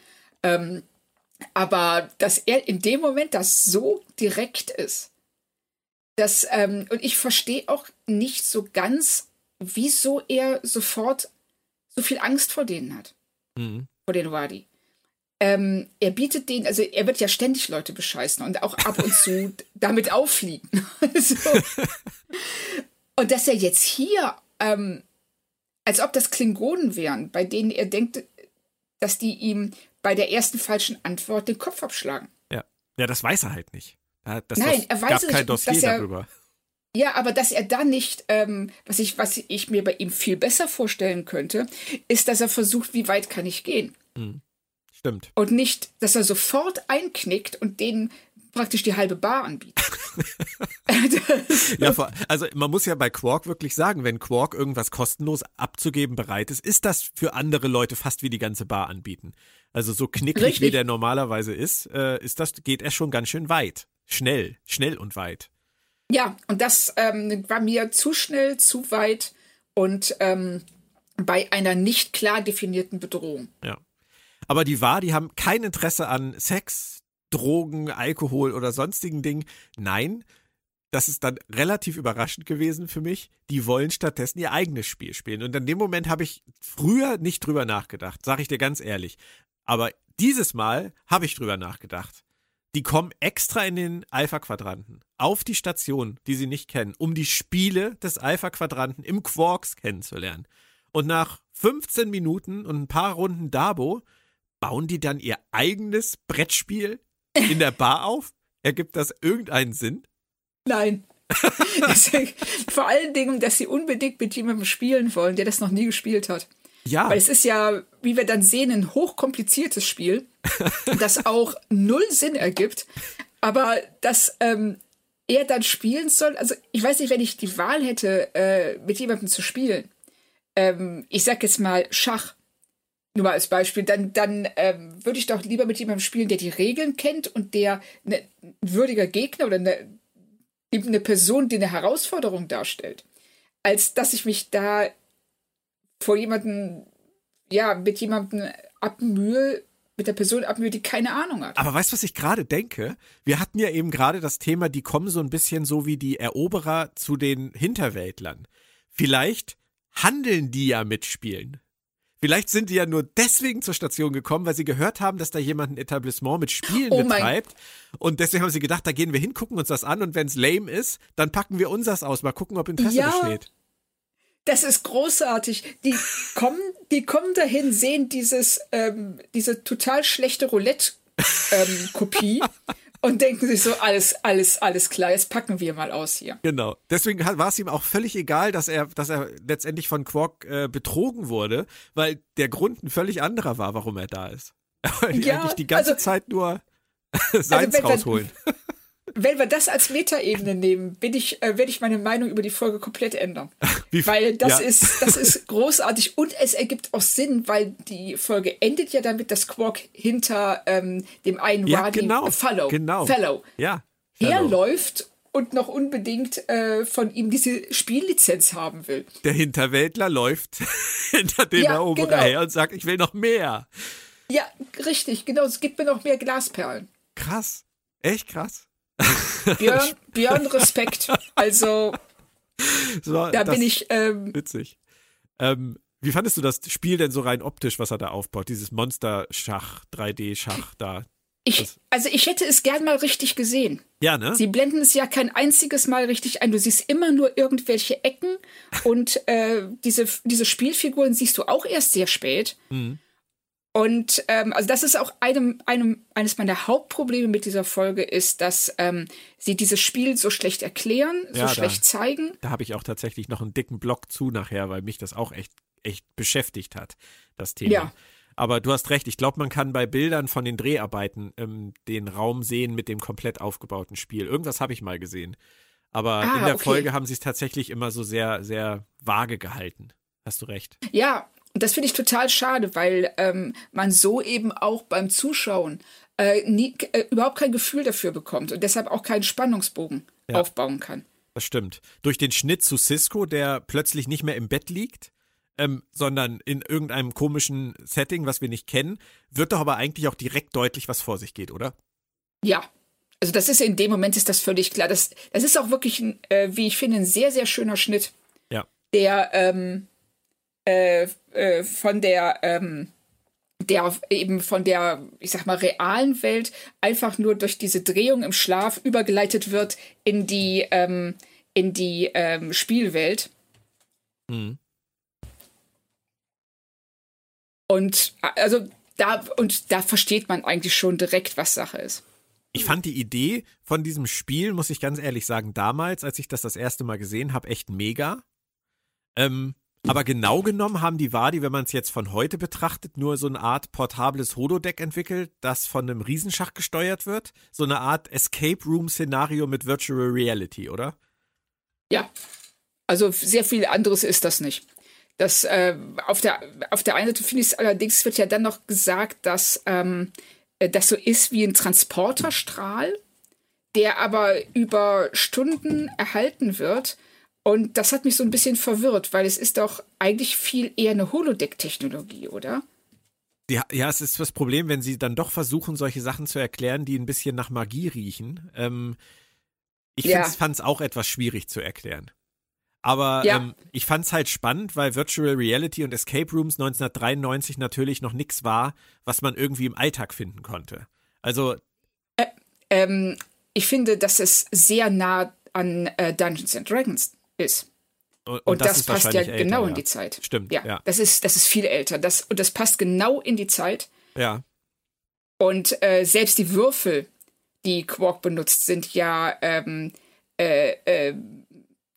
Ähm, aber dass er in dem Moment das so direkt ist, dass, ähm, und ich verstehe auch nicht so ganz, wieso er sofort so viel Angst vor denen hat, Mhm. vor den Wadi. Ähm, er bietet denen, also er wird ja ständig Leute bescheißen und auch ab und zu (laughs) damit auffliegen. (laughs) so. Und dass er jetzt hier, ähm, als ob das Klingonen wären, bei denen er denkt, dass die ihm bei der ersten falschen Antwort den Kopf abschlagen. Ja. ja, das weiß er halt nicht. Da- Das Nein, er weiß gab es kein nicht, Dossier er- darüber. Ja, aber dass er dann nicht, ähm, was, ich, was ich mir bei ihm viel besser vorstellen könnte, ist, dass er versucht, wie weit kann ich gehen? Stimmt. Und nicht, dass er sofort einknickt und denen praktisch die halbe Bar anbietet. Das- (laughs) (laughs) Ja, also man muss ja bei Quark wirklich sagen, wenn Quark irgendwas kostenlos abzugeben bereit ist, ist das für andere Leute fast wie die ganze Bar anbieten. Also so knicklig Richtig. wie der normalerweise ist, äh, ist das, geht er schon ganz schön weit. Schnell, schnell und weit. Ja, und das ähm, war mir zu schnell, zu weit und ähm, bei einer nicht klar definierten Bedrohung. Ja. Aber die war, die haben kein Interesse an Sex, Drogen, Alkohol oder sonstigen Dingen. Nein, das ist dann relativ überraschend gewesen für mich. Die wollen stattdessen ihr eigenes Spiel spielen. Und in dem Moment habe ich früher nicht drüber nachgedacht, sage ich dir ganz ehrlich. Aber dieses Mal habe ich drüber nachgedacht. Die kommen extra in den Alpha-Quadranten auf die Station, die sie nicht kennen, um die Spiele des Alpha-Quadranten im Quarks kennenzulernen. Und nach 15 Minuten und ein paar Runden Dabo bauen die dann ihr eigenes Brettspiel in der Bar auf? Ergibt das irgendeinen Sinn? Nein. (laughs) Deswegen, vor allen Dingen, dass sie unbedingt mit jemandem spielen wollen, der das noch nie gespielt hat. Ja, Weil es ist ja, wie wir dann sehen, ein hochkompliziertes Spiel, (laughs) das auch null Sinn ergibt, aber dass ähm, er dann spielen soll. Also ich weiß nicht, wenn ich die Wahl hätte, äh, mit jemandem zu spielen. Ähm, ich sag jetzt mal Schach. Nur mal als Beispiel, dann, dann ähm, würde ich doch lieber mit jemandem spielen, der die Regeln kennt und der ne, ein würdiger Gegner oder eine, eben eine Person, die eine Herausforderung darstellt, als dass ich mich da vor jemanden, ja, mit jemandem abmühe, mit der Person abmühe, die keine Ahnung hat. aber weißt du, was ich gerade denke? Wir hatten ja eben gerade das Thema, die kommen so ein bisschen so wie die Eroberer zu den Hinterwäldlern. Vielleicht handeln die ja mit Spielen. Vielleicht sind die ja nur deswegen zur Station gekommen, weil sie gehört haben, dass da jemand ein Etablissement mit Spielen Oh betreibt. Und deswegen haben sie gedacht, da gehen wir hin, gucken uns das an und wenn es lame ist, dann packen wir unseres aus. Mal gucken, ob Interesse Ja. besteht. Das ist großartig. Die kommen, die kommen dahin, sehen dieses, ähm, diese total schlechte Roulette-Kopie (laughs) und denken sich so, alles, alles, alles klar, jetzt packen wir mal aus hier. Genau. Deswegen war es ihm auch völlig egal, dass er, dass er letztendlich von Quark äh, betrogen wurde, weil der Grund ein völlig anderer war, warum er da ist. (laughs) Er wollte Ja, eigentlich die ganze also- Zeit nur (laughs) seins wenn wir- rausholen. Wenn (laughs) wir das als Metaebene nehmen, bin ich, äh, werde ich meine Meinung über die Folge komplett ändern. (laughs) Wie- Weil das ja. ist, das ist (laughs) großartig und es ergibt auch Sinn, weil die Folge endet ja damit, dass Quark hinter ähm, dem einen Ja, Wadi genau. äh, Fellow, Genau. Fellow Ja. Fellow. herläuft und noch unbedingt äh, von ihm diese Spiellizenz haben will. Der Hinterwäldler läuft (laughs) hinter dem Ja, Eroberer genau. her und sagt, ich will noch mehr. Ja, richtig, genau. Es gibt mir noch mehr Glasperlen. Krass. Echt krass. (laughs) Björn, Björn Respekt. Also So, da bin ich. Ähm, witzig. Ähm, wie fandest du das Spiel denn so rein optisch, was er da aufbaut? Dieses Monster-Schach, 3D-Schach da. ich, also ich hätte es gern mal richtig gesehen. Ja, ne? Sie blenden es ja kein einziges Mal richtig ein. Du siehst immer nur irgendwelche Ecken und äh, diese, diese Spielfiguren siehst du auch erst sehr spät. Mhm. Und ähm, also das ist auch einem, einem, eines meiner Hauptprobleme mit dieser Folge ist, dass ähm, sie dieses Spiel so schlecht erklären, so Ja, schlecht da- zeigen. Da habe ich auch tatsächlich noch einen dicken Block zu nachher, weil mich das auch echt, echt beschäftigt hat, das Thema. Ja. Aber du hast recht, ich glaube, man kann bei Bildern von den Dreharbeiten ähm, den Raum sehen mit dem komplett aufgebauten Spiel. Irgendwas habe ich mal gesehen. Aber Ah, in der okay. Folge haben sie es tatsächlich immer so sehr, sehr vage gehalten. Hast du recht. Ja, und das finde ich total schade, weil ähm, man so eben auch beim Zuschauen äh, nie, äh, überhaupt kein Gefühl dafür bekommt und deshalb auch keinen Spannungsbogen Ja. aufbauen kann. Das stimmt. Durch den Schnitt zu Cisco, der plötzlich nicht mehr im Bett liegt, ähm, sondern in irgendeinem komischen Setting, was wir nicht kennen, wird doch aber eigentlich auch direkt deutlich, was vor sich geht, oder? Ja. Also das ist in dem Moment ist das völlig klar. Das, das ist auch wirklich, ein, äh, wie ich finde, ein sehr, sehr schöner Schnitt, Ja. der ähm, äh, äh, von der ähm, der eben von der, ich sag mal, realen Welt einfach nur durch diese Drehung im Schlaf übergeleitet wird in die, ähm, in die ähm, Spielwelt. Mhm. Und also da, und da versteht man eigentlich schon direkt, was Sache ist. Ich fand die Idee von diesem Spiel, muss ich ganz ehrlich sagen, damals, als ich das das erste Mal gesehen habe, echt mega. Ähm, aber genau genommen haben die Wadi, wenn man es jetzt von heute betrachtet, nur so eine Art portables Holodeck entwickelt, das von einem Riesenschach gesteuert wird. So eine Art Escape Room-Szenario mit Virtual Reality, oder? Ja. Also sehr viel anderes ist das nicht. Das, äh, auf, der, auf der einen Seite finde ich es allerdings, wird ja dann noch gesagt, dass ähm, äh, das so ist wie ein Transporterstrahl, der aber über Stunden erhalten wird. Und das hat mich so ein bisschen verwirrt, weil es ist doch eigentlich viel eher eine Holodeck-Technologie, oder? Ja, ja, es ist das Problem, wenn sie dann doch versuchen, solche Sachen zu erklären, die ein bisschen nach Magie riechen. Ähm, ich Ja. fand es auch etwas schwierig zu erklären. Aber Ja. ähm, ich fand es halt spannend, weil Virtual Reality und Escape Rooms 1993 natürlich noch nichts war, was man irgendwie im Alltag finden konnte. Also, Ähm, ich finde, dass es sehr nah an äh, Dungeons and Dragons ist. und, Und, das, ist passt ja älter, genau ja. in die Zeit. Stimmt, Ja, ja. Das, ist, das ist viel älter. Das, und das passt genau in die Zeit. Ja, Und äh, selbst die Würfel, die Quark benutzt, sind ja ähm, äh, äh,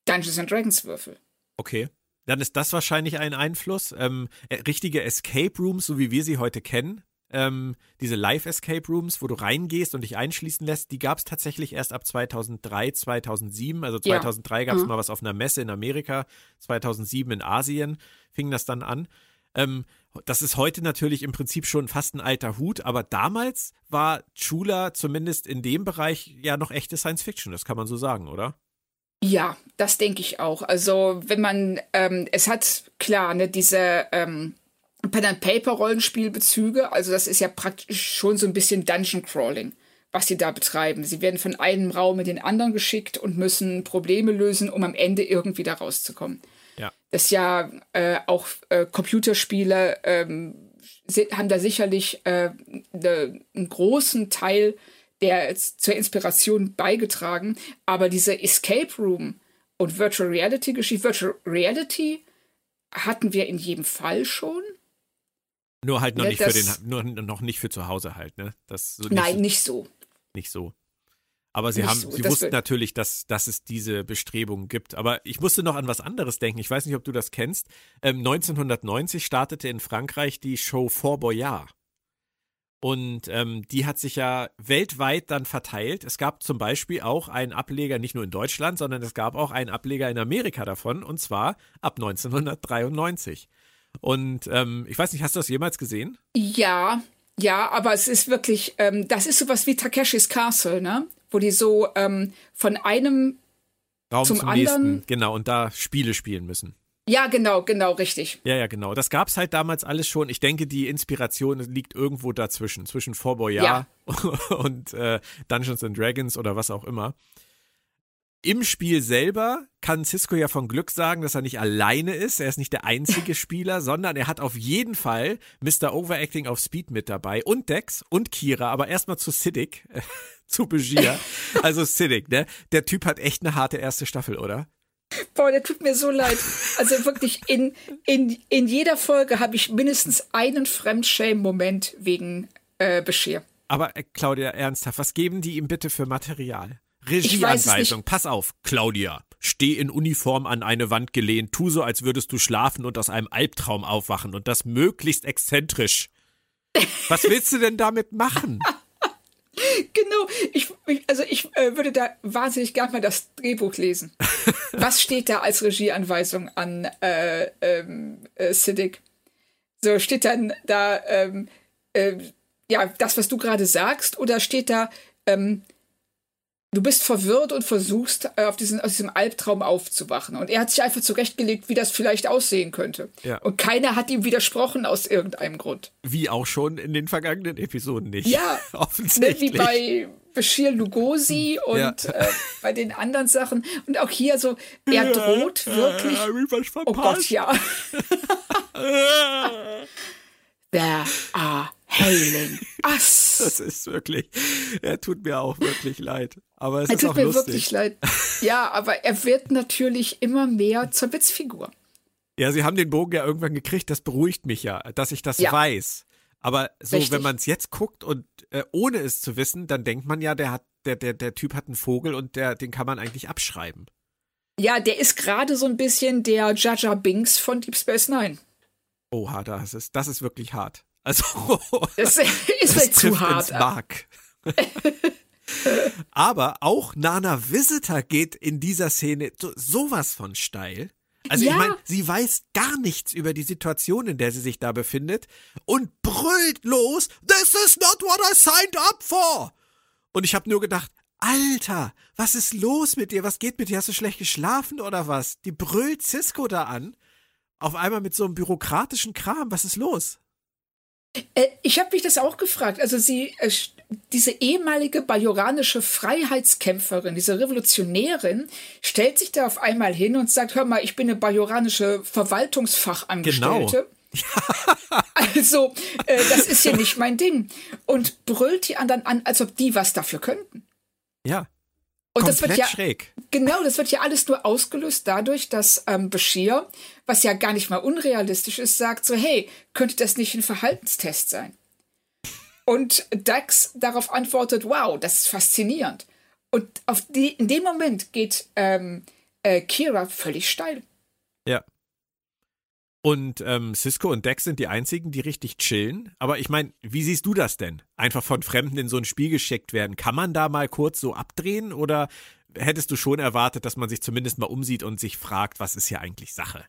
Dungeons and Dragons Würfel. okay. Dann ist das wahrscheinlich ein Einfluss. Ähm, äh, richtige Escape Rooms, so wie wir sie heute kennen, ähm, diese Live-Escape Rooms, wo du reingehst und dich einschließen lässt, die gab es tatsächlich erst ab 2003, 2007. Also Ja. 2003 gab es Mhm. mal was auf einer Messe in Amerika, 2007 in Asien fing das dann an. Ähm, das ist heute natürlich im Prinzip schon fast ein alter Hut, aber damals war Chula zumindest in dem Bereich ja noch echte Science Fiction, das kann man so sagen, oder? Ja, das denke ich auch. Also wenn man, ähm, es hat klar, ne, diese ähm, Pen-and-Paper-Rollenspielbezüge, also das ist ja praktisch schon so ein bisschen Dungeon Crawling, was sie da betreiben. Sie werden von einem Raum in den anderen geschickt und müssen Probleme lösen, um am Ende irgendwie da rauszukommen. Ja. Das ja äh, auch äh, Computerspiele ähm, haben da sicherlich äh, ne, einen großen Teil der zur Inspiration beigetragen. Aber diese Escape Room und Virtual Reality Geschichte, Virtual Reality hatten wir in jedem Fall schon. Nur halt noch Ja, nicht für den, nur noch nicht für zu Hause halt, ne? Das so nicht, Nein, nicht so. nicht so. Aber sie Nicht haben, so, sie das wussten natürlich, dass, dass es diese Bestrebungen gibt. Aber ich musste noch an was anderes denken. Ich weiß nicht, ob du das kennst. Ähm, 1990 startete in Frankreich die Show Fort Boyard. Und ähm, die hat sich ja weltweit dann verteilt. Es gab zum Beispiel auch einen Ableger, nicht nur in Deutschland, sondern es gab auch einen Ableger in Amerika davon, und zwar ab 1993. Und ähm, ich weiß nicht, hast du das jemals gesehen? Ja, ja, aber es ist wirklich, ähm, das ist sowas wie Takeshis Castle, ne? Wo die so ähm, von einem, Raum Zum zum, anderen- nächsten, genau, und da Spiele spielen müssen. ja, genau, genau, richtig. Ja, ja, genau. Das gab's halt damals alles schon. Ich denke, die Inspiration liegt irgendwo dazwischen, zwischen Fort Boyard (laughs) und äh, Dungeons and Dragons oder was auch immer. Im Spiel selber kann Cisco ja von Glück sagen, dass er nicht alleine ist. Er ist nicht der einzige (laughs) Spieler, sondern er hat auf jeden Fall Mr. Overacting auf Speed mit dabei und Dex und Kira, aber erstmal zu Siddiq, äh, (laughs) zu Begier. Also Siddiq, ne? Der Typ hat echt eine harte erste Staffel, oder? Boah, der tut mir so leid. Also wirklich, in, in, in jeder Folge habe ich mindestens einen Fremdschämen-Moment wegen äh, Beschir. Aber äh, Claudia, ernsthaft, was geben die ihm bitte für Material? Regieanweisung, pass auf, Claudia. Steh in Uniform an eine Wand gelehnt, tu so, als würdest du schlafen und aus einem Albtraum aufwachen und das möglichst exzentrisch. Was (laughs) willst du denn damit machen? Genau, ich, also ich äh, würde da wahnsinnig gerne mal das Drehbuch lesen. (laughs) Was steht da als Regieanweisung an äh, ähm, äh, Siddiq? So, steht dann da, ähm, äh, ja, das, was du gerade sagst, oder steht da, ähm, du bist verwirrt und versuchst, äh, auf diesen, aus diesem Albtraum aufzuwachen. Und er hat sich einfach zurechtgelegt, wie das vielleicht aussehen könnte. Ja. Und keiner hat ihm widersprochen aus irgendeinem Grund. Wie auch schon in den vergangenen Episoden nicht. Ja, (laughs) offensichtlich. Ne, wie bei Bashir Lugosi und Ja. äh, bei den anderen Sachen. Und auch hier so, er droht wirklich. Oh Gott, ja. (laughs) (laughs) There are hailing us. (laughs) Das ist wirklich, er tut mir auch wirklich leid. Aber es Er ist tut auch mir lustig. wirklich leid. Ja, aber er wird natürlich immer mehr zur Witzfigur. Ja, sie haben den Bogen ja irgendwann gekriegt, das beruhigt mich ja, dass ich das Ja. weiß. Aber so, Richtig. wenn man es jetzt guckt und äh, ohne es zu wissen, dann denkt man ja, der hat, der, der, der Typ hat einen Vogel und der, den kann man eigentlich abschreiben. Ja, der ist gerade so ein bisschen der Jaja Binks von Deep Space Nine. Oha, das ist, das ist wirklich hart. Also, (laughs) Das ist (laughs) das zu hart. ins Mark. (laughs) Aber auch Nana Visitor geht in dieser Szene so, sowas von steil. Also Ja. ich meine, sie weiß gar nichts über die Situation, in der sie sich da befindet und brüllt los, This is not what I signed up for. Und ich habe nur gedacht, Alter, was ist los mit dir? Was geht mit dir? Hast du schlecht geschlafen oder was? Die brüllt Cisco da an. Auf einmal mit so einem bürokratischen Kram. Was ist los? Äh, ich habe mich das auch gefragt. Also sie, äh, diese ehemalige bajoranische Freiheitskämpferin, diese Revolutionärin, stellt sich da auf einmal hin und sagt, hör mal, ich bin eine bajoranische Verwaltungsfachangestellte. (laughs) (laughs) Also, äh, das ist ja nicht mein Ding. Und brüllt die anderen an, als ob die was dafür könnten. Ja. Und das wird ja, schräg. Genau, das wird ja alles nur ausgelöst dadurch, dass ähm, Bashir, was ja gar nicht mal unrealistisch ist, sagt so, hey, könnte das nicht ein Verhaltenstest sein? Und Dax darauf antwortet, wow, das ist faszinierend. Und auf die, in dem Moment geht ähm, äh, Kira völlig steil. Ja. Und ähm, Cisco und Dex sind die einzigen, die richtig chillen. Aber ich meine, wie siehst du das denn? Einfach von Fremden in so ein Spiel geschickt werden. Kann man da mal kurz so abdrehen oder hättest du schon erwartet, dass man sich zumindest mal umsieht und sich fragt, was ist hier eigentlich Sache?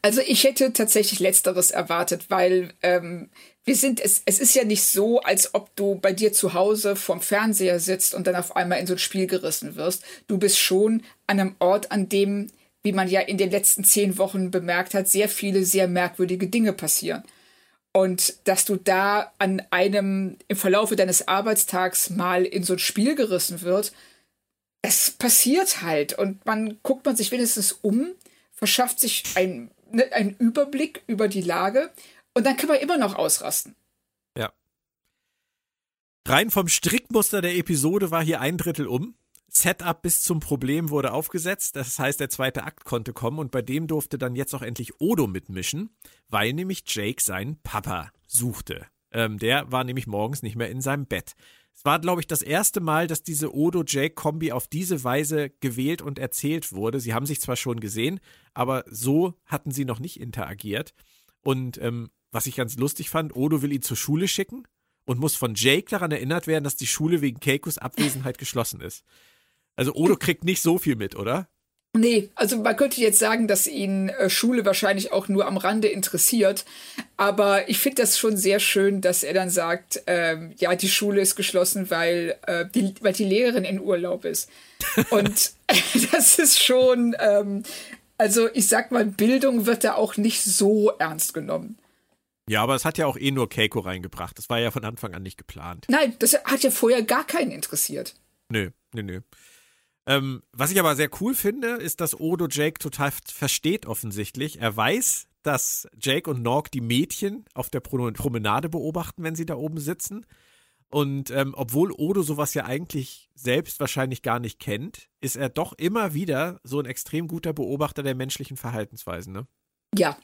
Also ich hätte tatsächlich Letzteres erwartet, weil ähm, wir sind, es, es ist ja nicht so, als ob du bei dir zu Hause vorm Fernseher sitzt und dann auf einmal in so ein Spiel gerissen wirst. Du bist schon an einem Ort, an dem, wie man ja in den letzten zehn Wochen bemerkt hat, sehr viele sehr merkwürdige Dinge passieren. Und dass du da an einem im Verlaufe deines Arbeitstags mal in so ein Spiel gerissen wird, es passiert halt. Und man guckt man sich wenigstens um, verschafft sich ein, ne, einen Überblick über die Lage und dann kann man immer noch ausrasten. Ja. Rein vom Strickmuster der Episode war hier ein Drittel um. Setup bis zum Problem wurde aufgesetzt. Das heißt, der zweite Akt konnte kommen und bei dem durfte dann jetzt auch endlich Odo mitmischen, weil nämlich Jake seinen Papa suchte. Ähm, der war nämlich morgens nicht mehr in seinem Bett. Es war, glaube ich, das erste Mal, dass diese Odo-Jake-Kombi auf diese Weise gewählt und erzählt wurde. Sie haben sich zwar schon gesehen, aber so hatten sie noch nicht interagiert. Und ähm, was ich ganz lustig fand, Odo will ihn zur Schule schicken und muss von Jake daran erinnert werden, dass die Schule wegen Keikos Abwesenheit geschlossen ist. Also Odo kriegt nicht so viel mit, oder? Nee, also man könnte jetzt sagen, dass ihn äh, Schule wahrscheinlich auch nur am Rande interessiert. Aber ich finde das schon sehr schön, dass er dann sagt, ähm, ja, die Schule ist geschlossen, weil, äh, die, weil die Lehrerin in Urlaub ist. (laughs) Und das ist schon, ähm, also ich sag mal, Bildung wird da auch nicht so ernst genommen. Ja, aber es hat ja auch eh nur Keiko reingebracht. Das war ja von Anfang an nicht geplant. Nein, das hat ja vorher gar keinen interessiert. Nö, nö, nö. Ähm, was ich aber sehr cool finde, ist, dass Odo Jake total versteht offensichtlich. Er weiß, dass Jake und Norg die Mädchen auf der Pro Promenade beobachten, wenn sie da oben sitzen. Und ähm, obwohl Odo sowas ja eigentlich selbst wahrscheinlich gar nicht kennt, ist er doch immer wieder so ein extrem guter Beobachter der menschlichen Verhaltensweisen. Ne? Ja.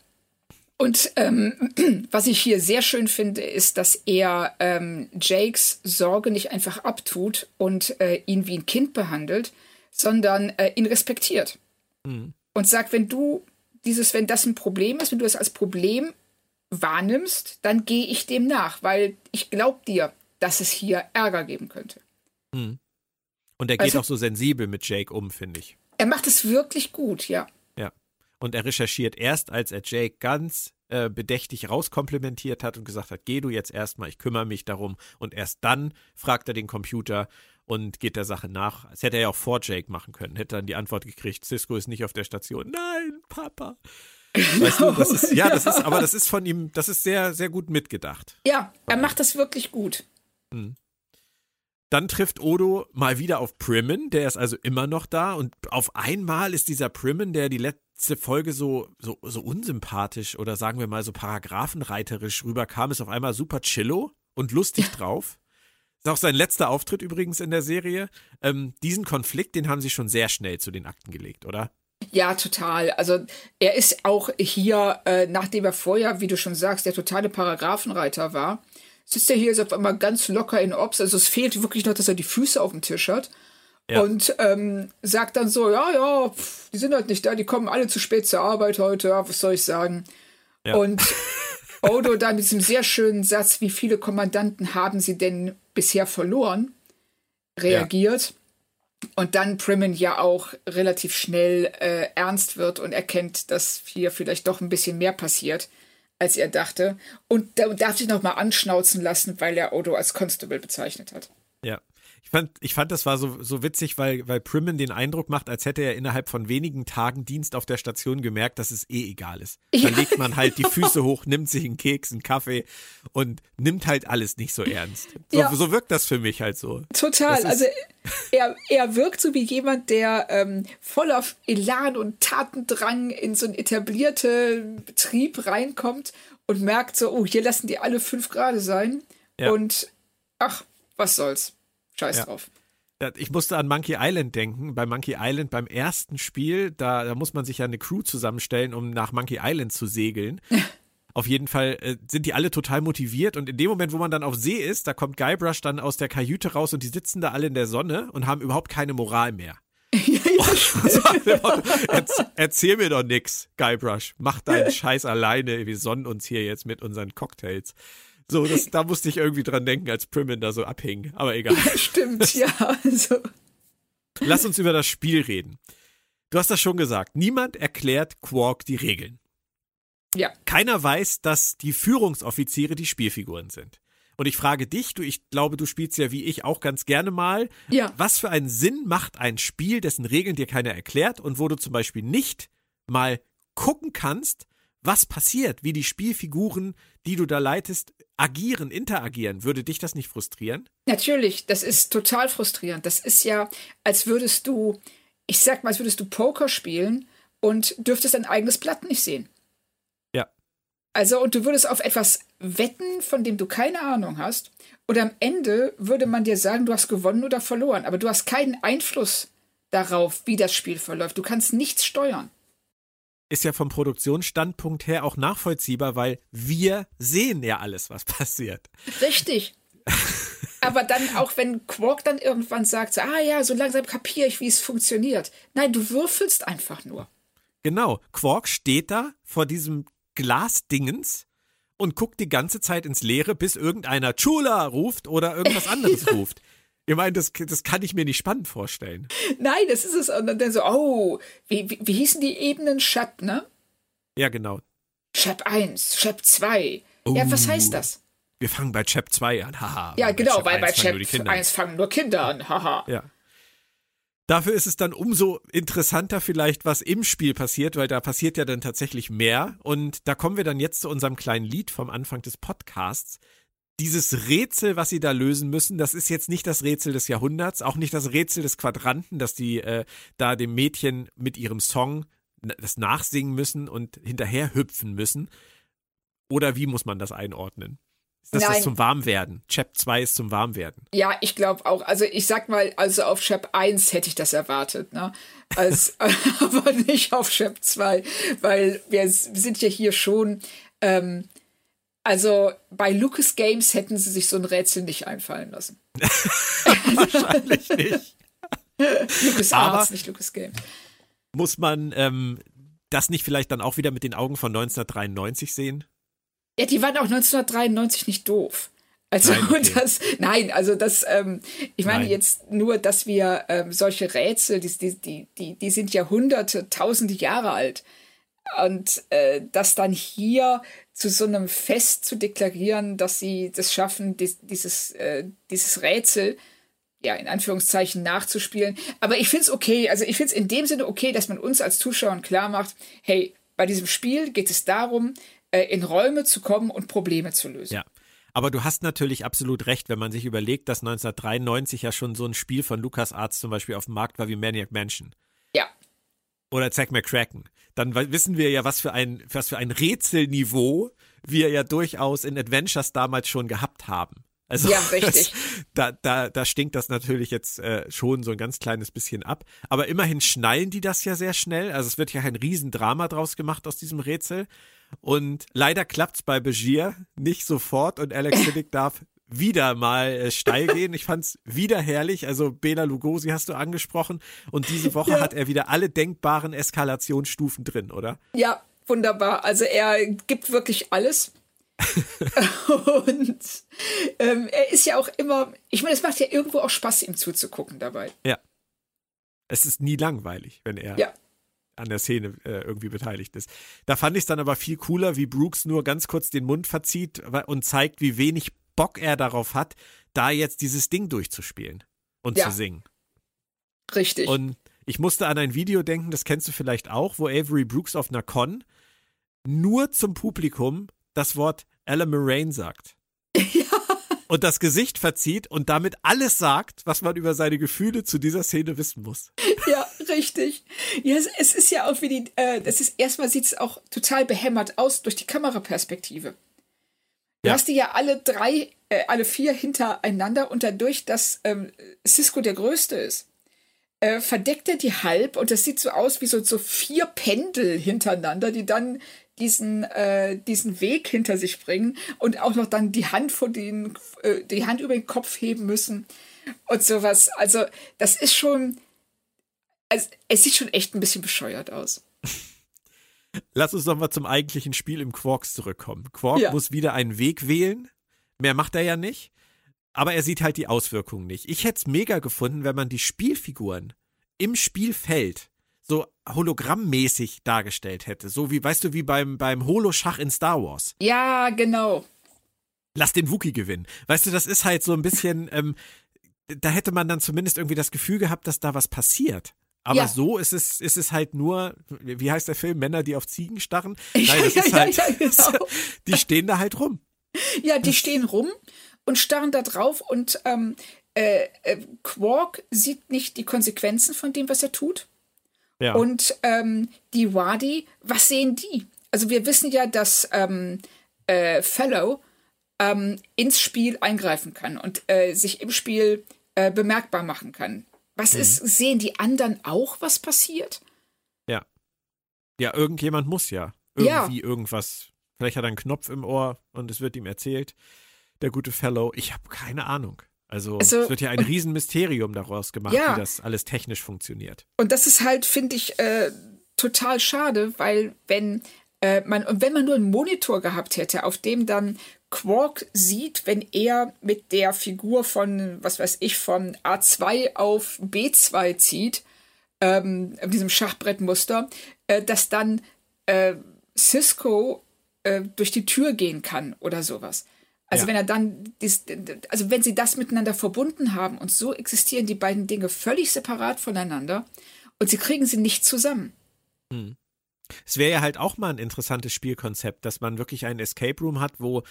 Und ähm, (clears throat) was ich hier sehr schön finde, ist, dass er ähm, Jakes Sorge nicht einfach abtut und äh, ihn wie ein Kind behandelt, sondern äh, ihn respektiert. Mhm. Und sagt, wenn du dieses, wenn das ein Problem ist, wenn du es als Problem wahrnimmst, dann gehe ich dem nach, weil ich glaube dir, dass es hier Ärger geben könnte. Mhm. Und er geht also, auch so sensibel mit Jake um, finde ich. Er macht es wirklich gut, ja. Ja. Und er recherchiert erst, als er Jake ganz äh, bedächtig rauskomplimentiert hat und gesagt hat, geh du jetzt erstmal, ich kümmere mich darum. Und erst dann fragt er den Computer und geht der Sache nach. Das hätte er ja auch vor Jake machen können. Hätte dann die Antwort gekriegt, Cisco ist nicht auf der Station. Nein, Papa. Weißt du, das ist, ja, das ist, aber das ist von ihm, das ist sehr, sehr gut mitgedacht. Ja, er macht das wirklich gut. Hm. Dann trifft Odo mal wieder auf Primmen, der ist also immer noch da und auf einmal ist dieser Primmen, der die letzte Folge so, so, so unsympathisch oder sagen wir mal so paragraphenreiterisch rüberkam, ist auf einmal super chillo und lustig drauf. Ist auch sein letzter Auftritt übrigens in der Serie. Ähm, diesen Konflikt, den haben sie schon sehr schnell zu den Akten gelegt, oder? Ja, total. Also er ist auch hier, äh, nachdem er vorher, wie du schon sagst, der totale Paragraphenreiter war, sitzt er hier jetzt auf einmal ganz locker in Ops. Also es fehlt wirklich noch, dass er die Füße auf dem Tisch hat. Ja. Und ähm, sagt dann so, ja, ja, pff, die sind halt nicht da, die kommen alle zu spät zur Arbeit heute, ja, was soll ich sagen. Ja. Und (laughs) Odo da mit diesem sehr schönen Satz, wie viele Kommandanten haben sie denn bisher verloren, reagiert. Ja. Und dann Primmen ja auch relativ schnell äh, ernst wird und erkennt, dass hier vielleicht doch ein bisschen mehr passiert als er dachte. Und, und darf sich nochmal anschnauzen lassen, weil er Odo als Constable bezeichnet hat. Ich fand, ich fand, das war so, so witzig, weil, weil Primmen den Eindruck macht, als hätte er innerhalb von wenigen Tagen Dienst auf der Station gemerkt, dass es eh egal ist. Dann ja. legt man halt die Füße (laughs) hoch, nimmt sich einen Keks, einen Kaffee und nimmt halt alles nicht so ernst. So, ja. so wirkt das für mich halt so. Total. Also er, er wirkt so wie jemand, der ähm, voller Elan und Tatendrang in so einen etablierten Betrieb reinkommt und merkt so, oh, hier lassen die alle fünf Grad sein. Ja. Und ach, was soll's. Scheiß ja. drauf. Ich musste an Monkey Island denken. Bei Monkey Island beim ersten Spiel, da, da muss man sich ja eine Crew zusammenstellen, um nach Monkey Island zu segeln. (laughs) Auf jeden Fall äh, sind die alle total motiviert und in dem Moment, wo man dann auf See ist, da kommt Guybrush dann aus der Kajüte raus und die sitzen da alle in der Sonne und haben überhaupt keine Moral mehr. (laughs) (laughs) erzähl, erzähl mir doch nix, Guybrush. Mach deinen Scheiß alleine. Wir sonnen uns hier jetzt mit unseren Cocktails. So, das, da musste ich irgendwie dran denken, als Primmin da so abhing. Aber egal. Ja, (laughs) stimmt, ja. Also. Lass uns über das Spiel reden. Du hast das schon gesagt. Niemand erklärt Quark die Regeln. Ja. Keiner weiß, dass die Führungsoffiziere die Spielfiguren sind. Und ich frage dich, du, ich glaube, du spielst ja wie ich auch ganz gerne mal. Ja. Was für einen Sinn macht ein Spiel, dessen Regeln dir keiner erklärt und wo du zum Beispiel nicht mal gucken kannst, was passiert, wie die Spielfiguren, die du da leitest, agieren, interagieren. Würde dich das nicht frustrieren? Natürlich, das ist total frustrierend. Das ist ja, als würdest du, ich sag mal, als würdest du Poker spielen und dürftest dein eigenes Blatt nicht sehen. Ja. Also, und du würdest auf etwas wetten, von dem du keine Ahnung hast. Und am Ende würde man dir sagen, du hast gewonnen oder verloren. Aber du hast keinen Einfluss darauf, wie das Spiel verläuft. Du kannst nichts steuern ist ja vom Produktionsstandpunkt her auch nachvollziehbar, weil wir sehen ja alles, was (laughs) passiert. Richtig. Aber dann auch, wenn Quark dann irgendwann sagt, ah ja, so langsam kapiere ich, wie es funktioniert. Nein, du würfelst einfach nur. Genau. Quark steht da vor diesem Glasdingens und guckt die ganze Zeit ins Leere, bis irgendeiner Chula ruft oder irgendwas anderes (laughs) ruft. Ihr meint, das, das kann ich mir nicht spannend vorstellen. Nein, das ist es. Und dann so, oh, wie, wie, wie hießen die Ebenen Shep, ne? Ja, genau. Shep 1, Shep 2. Uh, ja, was heißt das? Wir fangen bei Chap 2 an, haha. Ja, genau, weil bei Chap 1 fangen nur Kinder an, haha. Ja. Dafür ist es dann umso interessanter vielleicht, was im Spiel passiert, weil da passiert ja dann tatsächlich mehr. Und da kommen wir dann jetzt zu unserem kleinen Lied vom Anfang des Podcasts dieses Rätsel, was sie da lösen müssen, das ist jetzt nicht das Rätsel des Jahrhunderts, auch nicht das Rätsel des Quadranten, dass die äh, da dem Mädchen mit ihrem Song das nachsingen müssen und hinterher hüpfen müssen. Oder wie muss man das einordnen? Ist das Nein. das zum Warmwerden? Chap 2 ist zum Warmwerden. Ja, ich glaube auch. Also ich sag mal, also auf Chap 1 hätte ich das erwartet, ne? Als, (laughs) (laughs) aber nicht auf Chap 2, weil wir sind ja hier schon, ähm, also bei Lucas Games hätten sie sich so ein Rätsel nicht einfallen lassen. (laughs) Wahrscheinlich nicht. Lucas Aber- Arts, nicht Lucas Games. Muss man ähm, das nicht vielleicht dann auch wieder mit den Augen von 1993 sehen? Ja, die waren auch 1993 nicht doof. Also Nein, okay. (laughs) das, nein, also das, ähm, ich meine Nein. jetzt nur, dass wir ähm, solche Rätsel, die, die, die, die, sind Jahrhunderte, tausende Jahre alt. Und äh, das dann hier zu so einem Fest zu deklarieren, dass sie das schaffen, dies, dieses, äh, dieses Rätsel, ja, in Anführungszeichen nachzuspielen. Aber ich finde es okay, also ich finde es in dem Sinne okay, dass man uns als Zuschauern klar macht, hey, bei diesem Spiel geht es darum, äh, in Räume zu kommen und Probleme zu lösen. Ja. Aber du hast natürlich absolut recht, wenn man sich überlegt, dass 1993 ja schon so ein Spiel von LucasArts zum Beispiel auf dem Markt war wie Maniac Mansion Ja, oder Zack McCracken. Dann wissen wir ja, was für ein, was für ein Rätselniveau wir ja durchaus in Adventures damals schon gehabt haben. Also Ja, (laughs) richtig. Das, da, da, da stinkt das natürlich jetzt äh, schon so ein ganz kleines bisschen ab. Aber immerhin schnallen die das ja sehr schnell. Also es wird ja kein Riesendrama draus gemacht aus diesem Rätsel. Und leider klappt's bei Begier nicht sofort und Alex Siddick darf wieder mal äh, steil gehen. Ich fand's wieder herrlich. Also Bela Lugosi hast du angesprochen und diese Woche hat er wieder alle denkbaren Eskalationsstufen drin, oder? ja, wunderbar. Also er gibt wirklich alles. (laughs) und ähm, er ist ja auch immer, ich meine, es macht ja irgendwo auch Spaß, ihm zuzugucken dabei. Ja. Es ist nie langweilig, wenn er Ja. an der Szene äh, irgendwie beteiligt ist. Da fand ich es dann aber viel cooler, wie Brooks nur ganz kurz den Mund verzieht und zeigt, wie wenig Bock er darauf hat, da jetzt dieses Ding durchzuspielen und Ja. zu singen. Richtig. Und ich musste an ein Video denken, das kennst du vielleicht auch, wo Avery Brooks auf einer Con nur zum Publikum das Wort Ella Moraine sagt. (laughs) Und das Gesicht verzieht und damit alles sagt, was man über seine Gefühle zu dieser Szene wissen muss. (laughs) Ja, richtig. Ja, es, es ist ja auch wie die, äh, das ist erstmal sieht es auch total behämmert aus durch die Kameraperspektive. Du Ja. hast die ja alle drei, äh, alle vier hintereinander und dadurch, dass ähm, Cisco der Größte ist, äh, verdeckt er die halb und das sieht so aus wie so, so vier Pendel hintereinander, die dann diesen, äh, diesen Weg hinter sich bringen und auch noch dann die Hand vor den, äh, die Hand über den Kopf heben müssen und sowas. Also, das ist schon, also, es sieht schon echt ein bisschen bescheuert aus. Lass uns doch mal zum eigentlichen Spiel im Quarks zurückkommen. Quark Ja. muss wieder einen Weg wählen. Mehr macht er ja nicht. Aber er sieht halt die Auswirkungen nicht. Ich hätte es mega gefunden, wenn man die Spielfiguren im Spielfeld so hologrammmäßig dargestellt hätte. So wie, weißt du, wie beim, beim Holoschach in Star Wars. Ja, genau. Lass den Wookie gewinnen. Weißt du, das ist halt so ein bisschen, ähm, da hätte man dann zumindest irgendwie das Gefühl gehabt, dass da was passiert. Aber Ja. so ist es, ist es halt nur, wie heißt der Film? Männer, die auf Ziegen starren? (laughs) Nein, das ja, ist ja, halt, ja, genau. (laughs) die stehen da halt rum. Ja, die stehen rum und starren da drauf und ähm, äh, äh, Quark sieht nicht die Konsequenzen von dem, was er tut. Ja. Und ähm, die Wadi, was sehen die? Also wir wissen ja, dass ähm, äh, Fellow ähm, ins Spiel eingreifen kann und äh, sich im Spiel äh, bemerkbar machen kann. Was ist, sehen die anderen auch, was passiert? ja. Ja, irgendjemand muss ja. Ja. Irgendwie irgendwas. Vielleicht hat er einen Knopf im Ohr und es wird ihm erzählt. Der gute Fellow. Ich habe keine Ahnung. Also, Also, es wird ja ein Riesenmysterium daraus gemacht, Ja. wie das alles technisch funktioniert. Und das ist halt, finde ich, äh, total schade, weil wenn äh, man und wenn man nur einen Monitor gehabt hätte, auf dem dann Quark sieht, wenn er mit der Figur von, was weiß ich, von A2 auf B2 zieht, ähm, diesem Schachbrettmuster, äh, dass dann äh, Cisco äh, durch die Tür gehen kann oder sowas. Also Ja. wenn er dann, dies, also wenn sie das miteinander verbunden haben und so existieren die beiden Dinge völlig separat voneinander und sie kriegen sie nicht zusammen. Es wäre ja halt auch mal ein interessantes Spielkonzept, dass man wirklich einen Escape Room hat, wo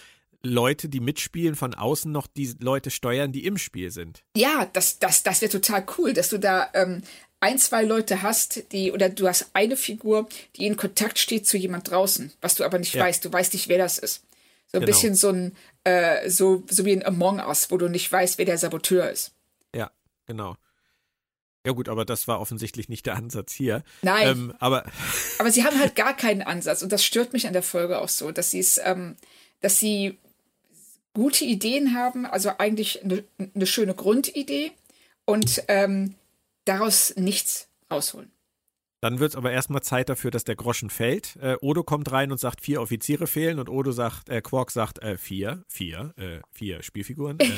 Leute, die mitspielen, von außen noch die Leute steuern, die im Spiel sind. Ja, das, das, das wäre total cool, dass du da ähm, ein, zwei Leute hast, die, oder du hast eine Figur, die in Kontakt steht zu jemand draußen, was du aber nicht Ja. weißt. Du weißt nicht, wer das ist. So ein Genau. bisschen so ein, äh, so, so wie ein Among Us, wo du nicht weißt, wer der Saboteur ist. Ja, genau. Ja gut, aber das war offensichtlich nicht der Ansatz hier. Nein. Ähm, aber Aber sie haben halt (laughs) gar keinen Ansatz und das stört mich an der Folge auch so, dass sie es, ähm, dass sie gute Ideen haben, also eigentlich eine, eine schöne Grundidee und ähm, daraus nichts rausholen. dann wird es aber erstmal Zeit dafür, dass der Groschen fällt. Äh, Odo kommt rein und sagt, vier Offiziere fehlen und Odo sagt, äh, Quark sagt, äh, vier, vier, äh, vier Spielfiguren. (laughs)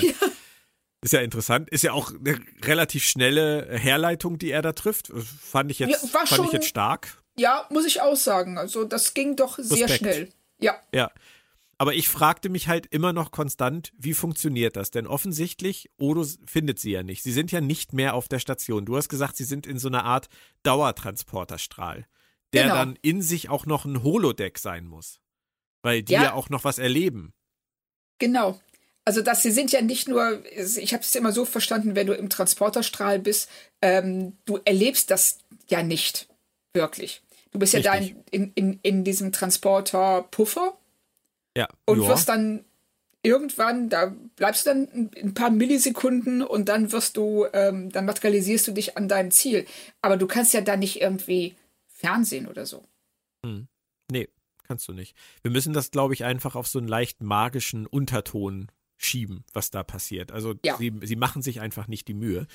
Äh, Ist ja interessant. Ist ja auch eine relativ schnelle Herleitung, die er da trifft. Äh, Fand ich jetzt, Ja, fand ich schon- jetzt stark. Ja, muss ich auch sagen. Also das ging doch sehr Respekt. schnell. Ja, Ja. Aber ich fragte mich halt immer noch konstant, wie funktioniert das? Denn offensichtlich, Odo findet sie ja nicht. Sie sind ja nicht mehr auf der Station. Du hast gesagt, sie sind in so einer Art Dauertransporterstrahl, der Genau. dann in sich auch noch ein Holodeck sein muss. Weil die Ja. ja, auch noch was erleben. genau. Also das, sie sind ja nicht nur, ich habe es immer so verstanden, wenn du im Transporterstrahl bist, ähm, du erlebst das ja nicht wirklich. Du bist ja da Richtig. in, in, in diesem Transporter-Puffer Ja. und ja. wirst dann irgendwann, da bleibst du dann ein, paar Millisekunden und dann wirst du, ähm, dann materialisierst du dich an deinem Ziel. Aber du kannst ja da nicht irgendwie Fernsehen oder so. Nee, kannst du nicht. Wir müssen das, glaube ich, einfach auf so einen leicht magischen Unterton schieben, was da passiert. Also Ja. sie, sie machen sich einfach nicht die Mühe.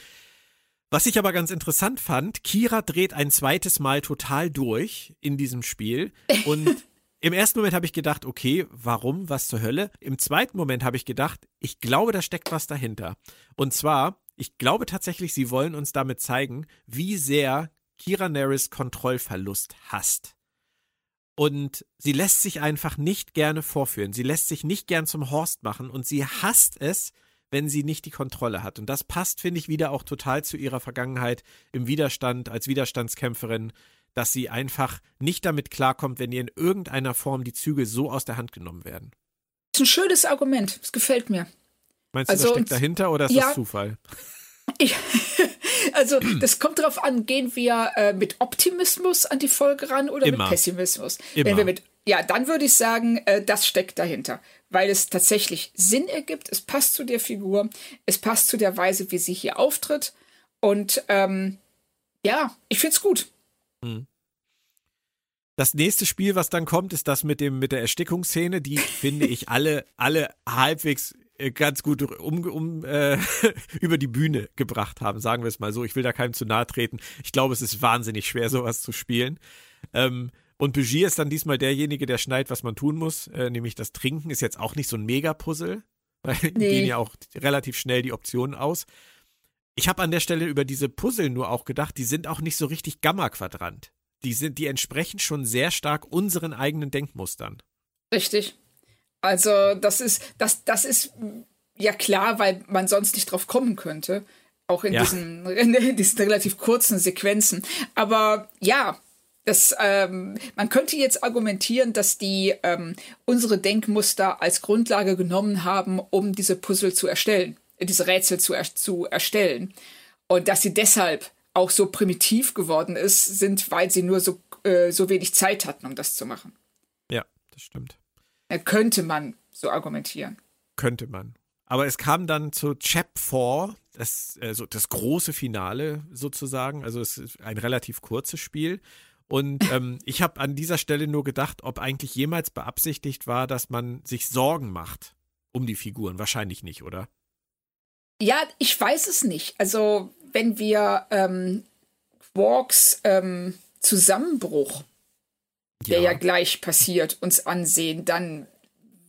Was ich aber ganz interessant fand, Kira dreht ein zweites Mal total durch in diesem Spiel und (laughs) im ersten Moment habe ich gedacht, okay, warum, was zur Hölle? Im zweiten Moment habe ich gedacht, ich glaube, da steckt was dahinter. Und zwar, ich glaube tatsächlich, sie wollen uns damit zeigen, wie sehr Kira Nerys Kontrollverlust hasst. Und sie lässt sich einfach nicht gerne vorführen. Sie lässt sich nicht gern zum Horst machen und sie hasst es, wenn sie nicht die Kontrolle hat. Und das passt, finde ich, wieder auch total zu ihrer Vergangenheit im Widerstand, als Widerstandskämpferin, dass sie einfach nicht damit klarkommt, wenn ihr in irgendeiner Form die Zügel so aus der Hand genommen werden. Das ist ein schönes Argument. Das gefällt mir. Meinst du, Also, das steckt und- dahinter oder ist ja. das Zufall? (laughs) Ich, also, das kommt darauf an, gehen wir äh, mit Optimismus an die Folge ran oder Immer. mit Pessimismus? Immer. Wenn wir mit, ja, dann würde ich sagen, äh, das steckt dahinter, weil es tatsächlich Sinn ergibt, es passt zu der Figur, es passt zu der Weise, wie sie hier auftritt und ähm, ja, ich find's gut. Das nächste Spiel, was dann kommt, ist das mit dem mit der Erstickungsszene. Die (laughs) finde ich alle alle halbwegs äh, ganz gut um, um äh, (laughs) über die Bühne gebracht haben, sagen wir es mal so. Ich will da keinem zu nahe treten. Ich glaube, es ist wahnsinnig schwer, sowas zu spielen. Ähm, und Begier ist dann diesmal derjenige, der schneidet, was man tun muss, äh, nämlich das Trinken ist jetzt auch nicht so ein Mega-Puzzle, weil Nee. gehen ja auch relativ schnell die Optionen aus. Ich habe an der Stelle über diese Puzzle nur auch gedacht, die sind auch nicht so richtig Gamma-Quadrant. Die sind, die entsprechen schon sehr stark unseren eigenen Denkmustern. Richtig. Also, das ist, das, das ist mm, ja klar, weil man sonst nicht drauf kommen könnte. Auch in, Ja. diesen, in (laughs) diesen relativ kurzen Sequenzen. Aber ja, das, ähm, man könnte jetzt argumentieren, dass die ähm, unsere Denkmuster als Grundlage genommen haben, um diese Puzzle zu erstellen, diese Rätsel zu, er zu erstellen. Und dass sie deshalb auch so primitiv geworden ist, sind, weil sie nur so, äh, so wenig Zeit hatten, um das zu machen. Ja, das stimmt. Äh, könnte man so argumentieren. Könnte man. Aber es kam dann zu Chap 4, das, also das große Finale sozusagen. Also es ist ein relativ kurzes Spiel. Und (laughs) ähm, ich habe an dieser Stelle nur gedacht, ob eigentlich jemals beabsichtigt war, dass man sich Sorgen macht um die Figuren. Wahrscheinlich nicht, oder? Ja, ich weiß es nicht. Also, wenn wir ähm, Quarks ähm, Zusammenbruch, der ja gleich passiert, uns ansehen, dann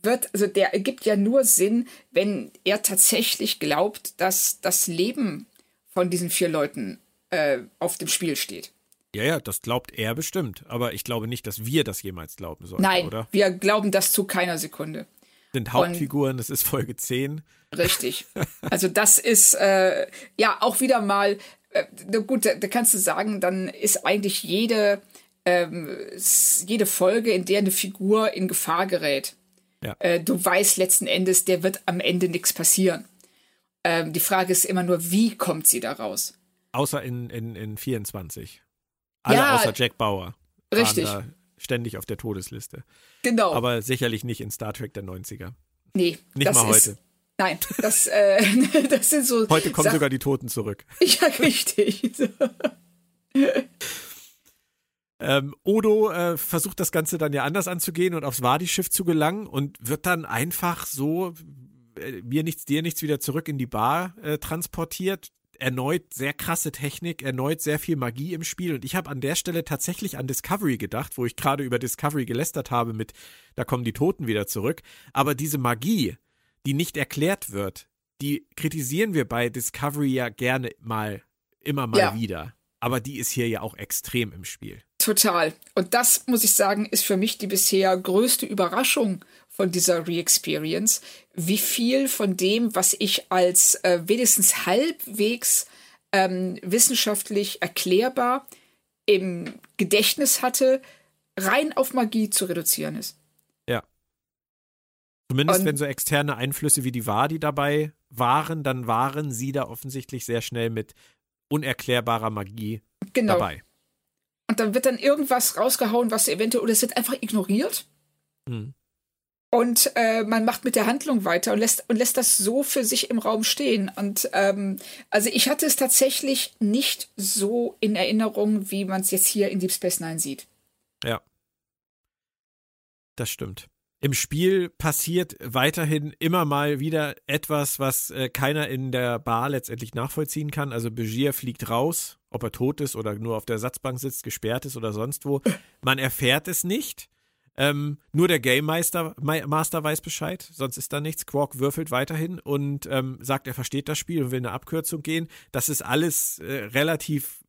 wird, also der ergibt ja nur Sinn, wenn er tatsächlich glaubt, dass das Leben von diesen vier Leuten äh, auf dem Spiel steht. Ja, ja, das glaubt er bestimmt. Aber ich glaube nicht, dass wir das jemals glauben sollten, Nein, oder? wir glauben das zu keiner Sekunde. Sind Hauptfiguren, das ist Folge 10. Richtig. (laughs) Also das ist äh, ja auch wieder mal, äh, gut, da, da kannst du sagen, dann ist eigentlich jede, ähm, jede Folge, in der eine Figur in Gefahr gerät. Ja. Äh, du weißt letzten Endes, der wird am Ende nichts passieren. Ähm, die Frage ist immer nur, wie kommt sie da raus? Außer in, in, in 24. Alle Ja, außer Jack Bauer. richtig. Da ständig auf der Todesliste. Genau. Aber sicherlich nicht in Star Trek der 90er. Nee. Nicht mal heute. Nein, das, äh, (laughs) das sind so. Heute kommen Sach sogar die Toten zurück. (laughs) Ja, richtig. (laughs) Ähm, Odo äh, versucht das Ganze dann ja anders anzugehen und aufs Wadi-Schiff zu gelangen und wird dann einfach so äh, mir nichts, dir nichts wieder zurück in die Bar äh, transportiert. Erneut sehr krasse Technik, erneut sehr viel Magie im Spiel. Und ich habe an der Stelle tatsächlich an Discovery gedacht, wo ich gerade über Discovery gelästert habe mit, da kommen die Toten wieder zurück. Aber diese Magie, die nicht erklärt wird, die kritisieren wir bei Discovery ja gerne mal, immer mal ja. wieder. Aber die ist hier ja auch extrem im Spiel. Total. Und das, muss ich sagen, ist für mich die bisher größte Überraschung von dieser Re-Experience, wie viel von dem, was ich als äh, wenigstens halbwegs ähm, wissenschaftlich erklärbar im Gedächtnis hatte, rein auf Magie zu reduzieren ist. Ja. Zumindest Und, wenn so externe Einflüsse wie die Wadi dabei waren, dann waren sie da offensichtlich sehr schnell mit unerklärbarer Magie genau. dabei. Und dann wird dann irgendwas rausgehauen, was eventuell, oder es wird einfach ignoriert. Hm. Und äh, man macht mit der Handlung weiter und lässt, und lässt das so für sich im Raum stehen. Und ähm, also ich hatte es tatsächlich nicht so in Erinnerung, wie man es jetzt hier in Deep Space Nine sieht. Ja. Das stimmt. Im Spiel passiert weiterhin immer mal wieder etwas, was äh, keiner in der Bar letztendlich nachvollziehen kann. Also Begier fliegt raus, ob er tot ist oder nur auf der Satzbank sitzt, gesperrt ist oder sonst wo. Man erfährt es nicht. Ähm, nur der Game Master, Master weiß Bescheid, sonst ist da nichts. Quark würfelt weiterhin und ähm, sagt, er versteht das Spiel und will eine Abkürzung gehen. Das ist alles äh, relativ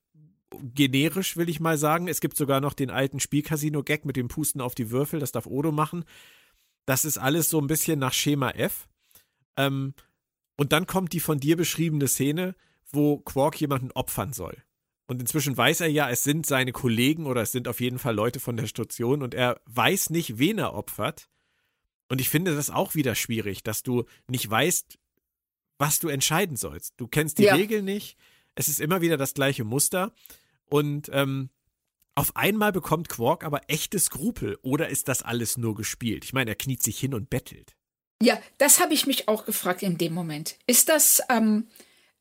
generisch, will ich mal sagen. Es gibt sogar noch den alten Spielcasino-Gag mit dem Pusten auf die Würfel, das darf Odo machen. Das ist alles so ein bisschen nach Schema F. Ähm, und dann kommt die von dir beschriebene Szene, wo Quark jemanden opfern soll. Und inzwischen weiß er ja, es sind seine Kollegen oder es sind auf jeden Fall Leute von der Station und er weiß nicht, wen er opfert. Und ich finde das auch wieder schwierig, dass du nicht weißt, was du entscheiden sollst. Du kennst die ja. Regeln nicht. Es ist immer wieder das gleiche Muster. Und ähm, auf einmal bekommt Quark aber echte Skrupel. Oder ist das alles nur gespielt? Ich meine, er kniet sich hin und bettelt. Ja, das habe ich mich auch gefragt in dem Moment. Ist das, ähm,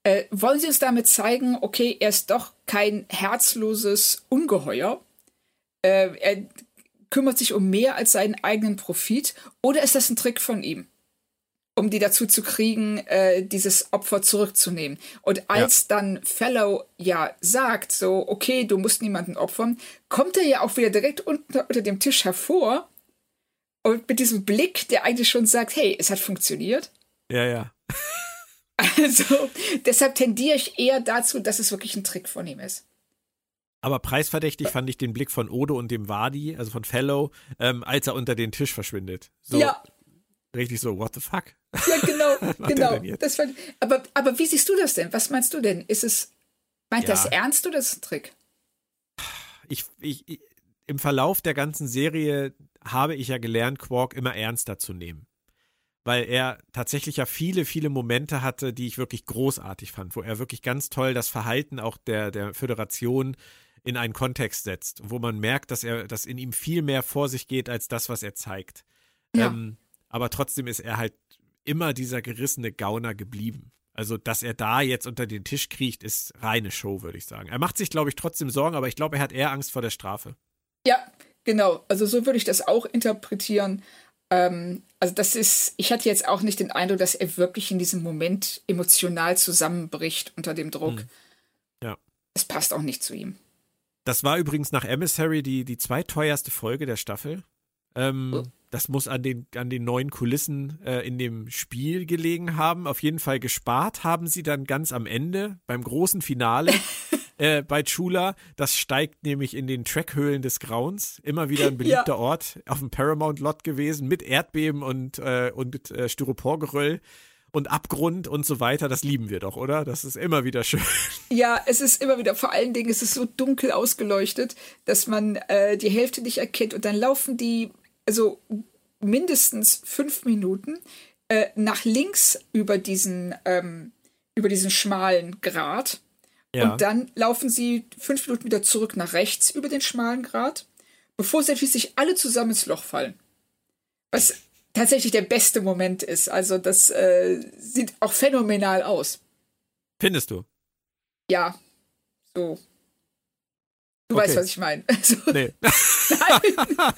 äh, wollen Sie uns damit zeigen, okay, er ist doch kein herzloses Ungeheuer? Äh, er kümmert sich um mehr als seinen eigenen Profit? Oder ist das ein Trick von ihm? Um die dazu zu kriegen, äh, dieses Opfer zurückzunehmen. Und als ja. dann Fellow ja sagt, so, okay, du musst niemanden opfern, kommt er ja auch wieder direkt unter, unter dem Tisch hervor und mit diesem Blick, der eigentlich schon sagt, hey, es hat funktioniert. Ja, ja. Also deshalb tendiere ich eher dazu, dass es wirklich ein Trick von ihm ist. Aber preisverdächtig fand ich den Blick von Odo und dem Wadi, also von Fellow, ähm, als er unter den Tisch verschwindet. So, ja. Richtig so, what the fuck? Ja, genau, (laughs) genau. Das fand, aber, aber wie siehst du das denn? Was meinst du denn? Ist es, meint ja. das ernst oder ist es ein Trick? Ich, ich, ich, Im Verlauf der ganzen Serie habe ich ja gelernt, Quark immer ernster zu nehmen weil er tatsächlich ja viele, viele Momente hatte, die ich wirklich großartig fand, wo er wirklich ganz toll das Verhalten auch der, der Föderation in einen Kontext setzt, wo man merkt, dass er, dass in ihm viel mehr vor sich geht als das, was er zeigt. Ja. Ähm, aber trotzdem ist er halt immer dieser gerissene Gauner geblieben. Also, dass er da jetzt unter den Tisch kriecht, ist reine Show, würde ich sagen. Er macht sich, glaube ich, trotzdem Sorgen, aber ich glaube, er hat eher Angst vor der Strafe. Ja, genau. Also so würde ich das auch interpretieren. Ähm, also das ist, ich hatte jetzt auch nicht den Eindruck, dass er wirklich in diesem Moment emotional zusammenbricht unter dem Druck. Hm. Ja. Es passt auch nicht zu ihm. Das war übrigens nach Emissary die, die zweiteuerste Folge der Staffel. Ähm, oh. Das muss an den, an den neuen Kulissen äh, in dem Spiel gelegen haben. Auf jeden Fall gespart haben sie dann ganz am Ende beim großen Finale. (laughs) äh, bei Chula. Das steigt nämlich in den Trackhöhlen des Grauens. Immer wieder ein (laughs) beliebter ja. Ort auf dem Paramount-Lot gewesen mit Erdbeben und, äh, und äh, Styroporgeröll und Abgrund und so weiter, das lieben wir doch, oder? Das ist immer wieder schön. (laughs) Ja, es ist immer wieder, vor allen Dingen ist es so dunkel ausgeleuchtet, dass man äh, die Hälfte nicht erkennt und dann laufen die, also mindestens fünf Minuten äh, nach links über diesen, ähm, über diesen schmalen Grat ja. Und dann laufen sie fünf Minuten wieder zurück nach rechts über den schmalen Grat, bevor sie schließlich alle zusammen ins Loch fallen. Was tatsächlich der beste Moment ist. Also das äh, sieht auch phänomenal aus. Findest du? Ja, so. Du okay. weißt, was ich meine. (laughs) Also, nee. (laughs) Nein.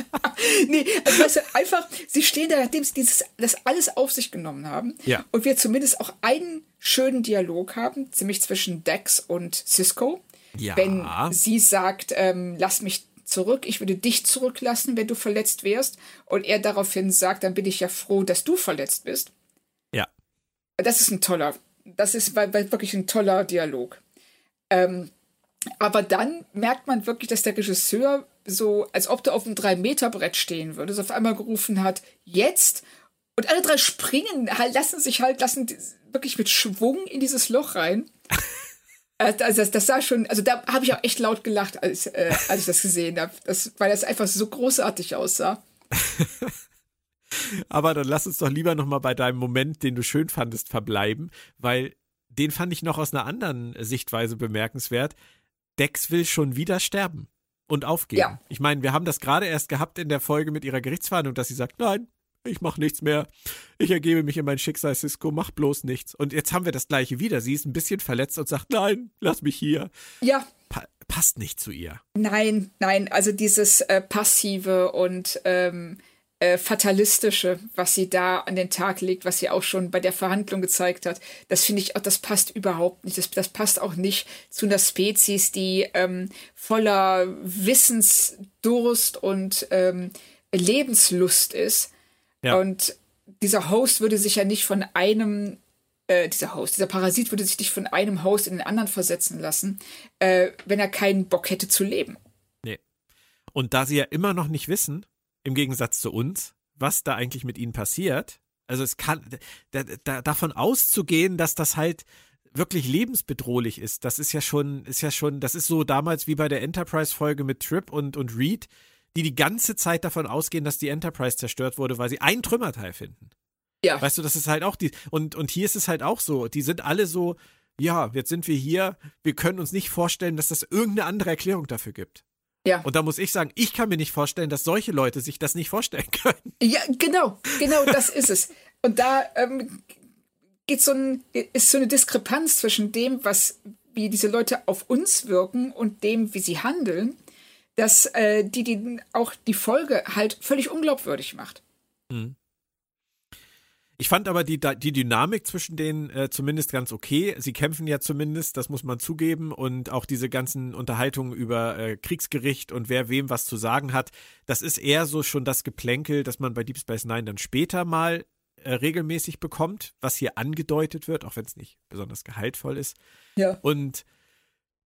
(laughs) nee, also weißt du, einfach, sie stehen da, nachdem sie dieses, das alles auf sich genommen haben. Ja. Und wir zumindest auch einen schönen Dialog haben, ziemlich zwischen Dex und Cisco. Ja. Wenn sie sagt, ähm, lass mich zurück, ich würde dich zurücklassen, wenn du verletzt wärst. Und er daraufhin sagt, dann bin ich ja froh, dass du verletzt bist. Ja. Das ist ein toller, das ist wirklich ein toller Dialog. Ähm, aber dann merkt man wirklich, dass der Regisseur so, als ob der auf einem Drei-Meter-Brett stehen würde, so auf einmal gerufen hat, jetzt. Und alle drei springen, halt, lassen sich halt, lassen wirklich mit Schwung in dieses Loch rein. (laughs) Also das, das sah schon, also da habe ich auch echt laut gelacht, als, äh, als ich das gesehen habe, weil das einfach so großartig aussah. (laughs) Aber dann lass uns doch lieber nochmal bei deinem Moment, den du schön fandest, verbleiben, weil den fand ich noch aus einer anderen Sichtweise bemerkenswert. Dex will schon wieder sterben und aufgeben. Ja. Ich meine, wir haben das gerade erst gehabt in der Folge mit ihrer Gerichtsverhandlung, dass sie sagt, nein, ich mache nichts mehr. Ich ergebe mich in mein Schicksal, Cisco, mach bloß nichts. Und jetzt haben wir das gleiche wieder. Sie ist ein bisschen verletzt und sagt, nein, lass mich hier. Ja. Pa passt nicht zu ihr. Nein, nein, also dieses äh, passive und ähm, äh, fatalistische, was sie da an den Tag legt, was sie auch schon bei der Verhandlung gezeigt hat, das finde ich auch, das passt überhaupt nicht. Das, das passt auch nicht zu einer Spezies, die ähm, voller Wissensdurst und ähm, Lebenslust ist. Ja. Und dieser Host würde sich ja nicht von einem äh, dieser Host, dieser Parasit würde sich nicht von einem Host in den anderen versetzen lassen, äh, wenn er keinen Bock hätte zu leben. Nee. Und da sie ja immer noch nicht wissen, im Gegensatz zu uns, was da eigentlich mit ihnen passiert. Also es kann da, da, davon auszugehen, dass das halt wirklich lebensbedrohlich ist. Das ist ja schon, ist ja schon, das ist so damals wie bei der Enterprise-Folge mit Trip und, und Reed, die die ganze Zeit davon ausgehen, dass die Enterprise zerstört wurde, weil sie ein Trümmerteil finden. Ja. Weißt du, das ist halt auch die, und, und hier ist es halt auch so, die sind alle so, ja, jetzt sind wir hier, wir können uns nicht vorstellen, dass das irgendeine andere Erklärung dafür gibt. Ja. Und da muss ich sagen, ich kann mir nicht vorstellen, dass solche Leute sich das nicht vorstellen (laughs) können. Ja, genau, genau, das ist es. Und da ähm, geht so ein, ist so eine Diskrepanz zwischen dem, was, wie diese Leute auf uns wirken und dem, wie sie handeln, dass äh, die, die auch die Folge halt völlig unglaubwürdig macht. Mhm. Ich fand aber die, die Dynamik zwischen denen äh, zumindest ganz okay. Sie kämpfen ja zumindest, das muss man zugeben. Und auch diese ganzen Unterhaltungen über äh, Kriegsgericht und wer wem was zu sagen hat, das ist eher so schon das Geplänkel, das man bei Deep Space Nine dann später mal äh, regelmäßig bekommt, was hier angedeutet wird, auch wenn es nicht besonders gehaltvoll ist. Ja. Und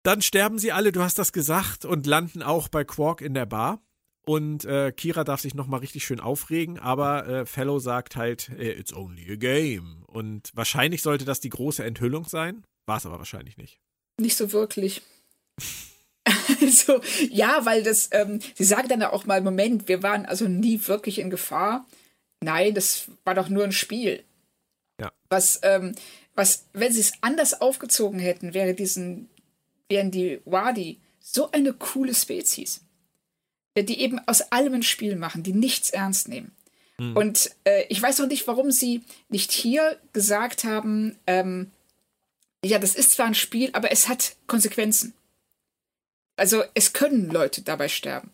dann sterben sie alle, du hast das gesagt, und landen auch bei Quark in der Bar. Und äh, Kira darf sich nochmal richtig schön aufregen, aber äh, Fellow sagt halt, it's only a game. Und wahrscheinlich sollte das die große Enthüllung sein. War es aber wahrscheinlich nicht. Nicht so wirklich. (laughs) also, ja, weil das, ähm, sie sagen dann auch mal, Moment, wir waren also nie wirklich in Gefahr. Nein, das war doch nur ein Spiel. Ja. Was, ähm, was, wenn sie es anders aufgezogen hätten, wäre diesen, wären die Wadi so eine coole Spezies die eben aus allem ein Spiel machen, die nichts ernst nehmen. Mhm. Und äh, ich weiß auch nicht, warum sie nicht hier gesagt haben, ähm, ja, das ist zwar ein Spiel, aber es hat Konsequenzen. Also es können Leute dabei sterben.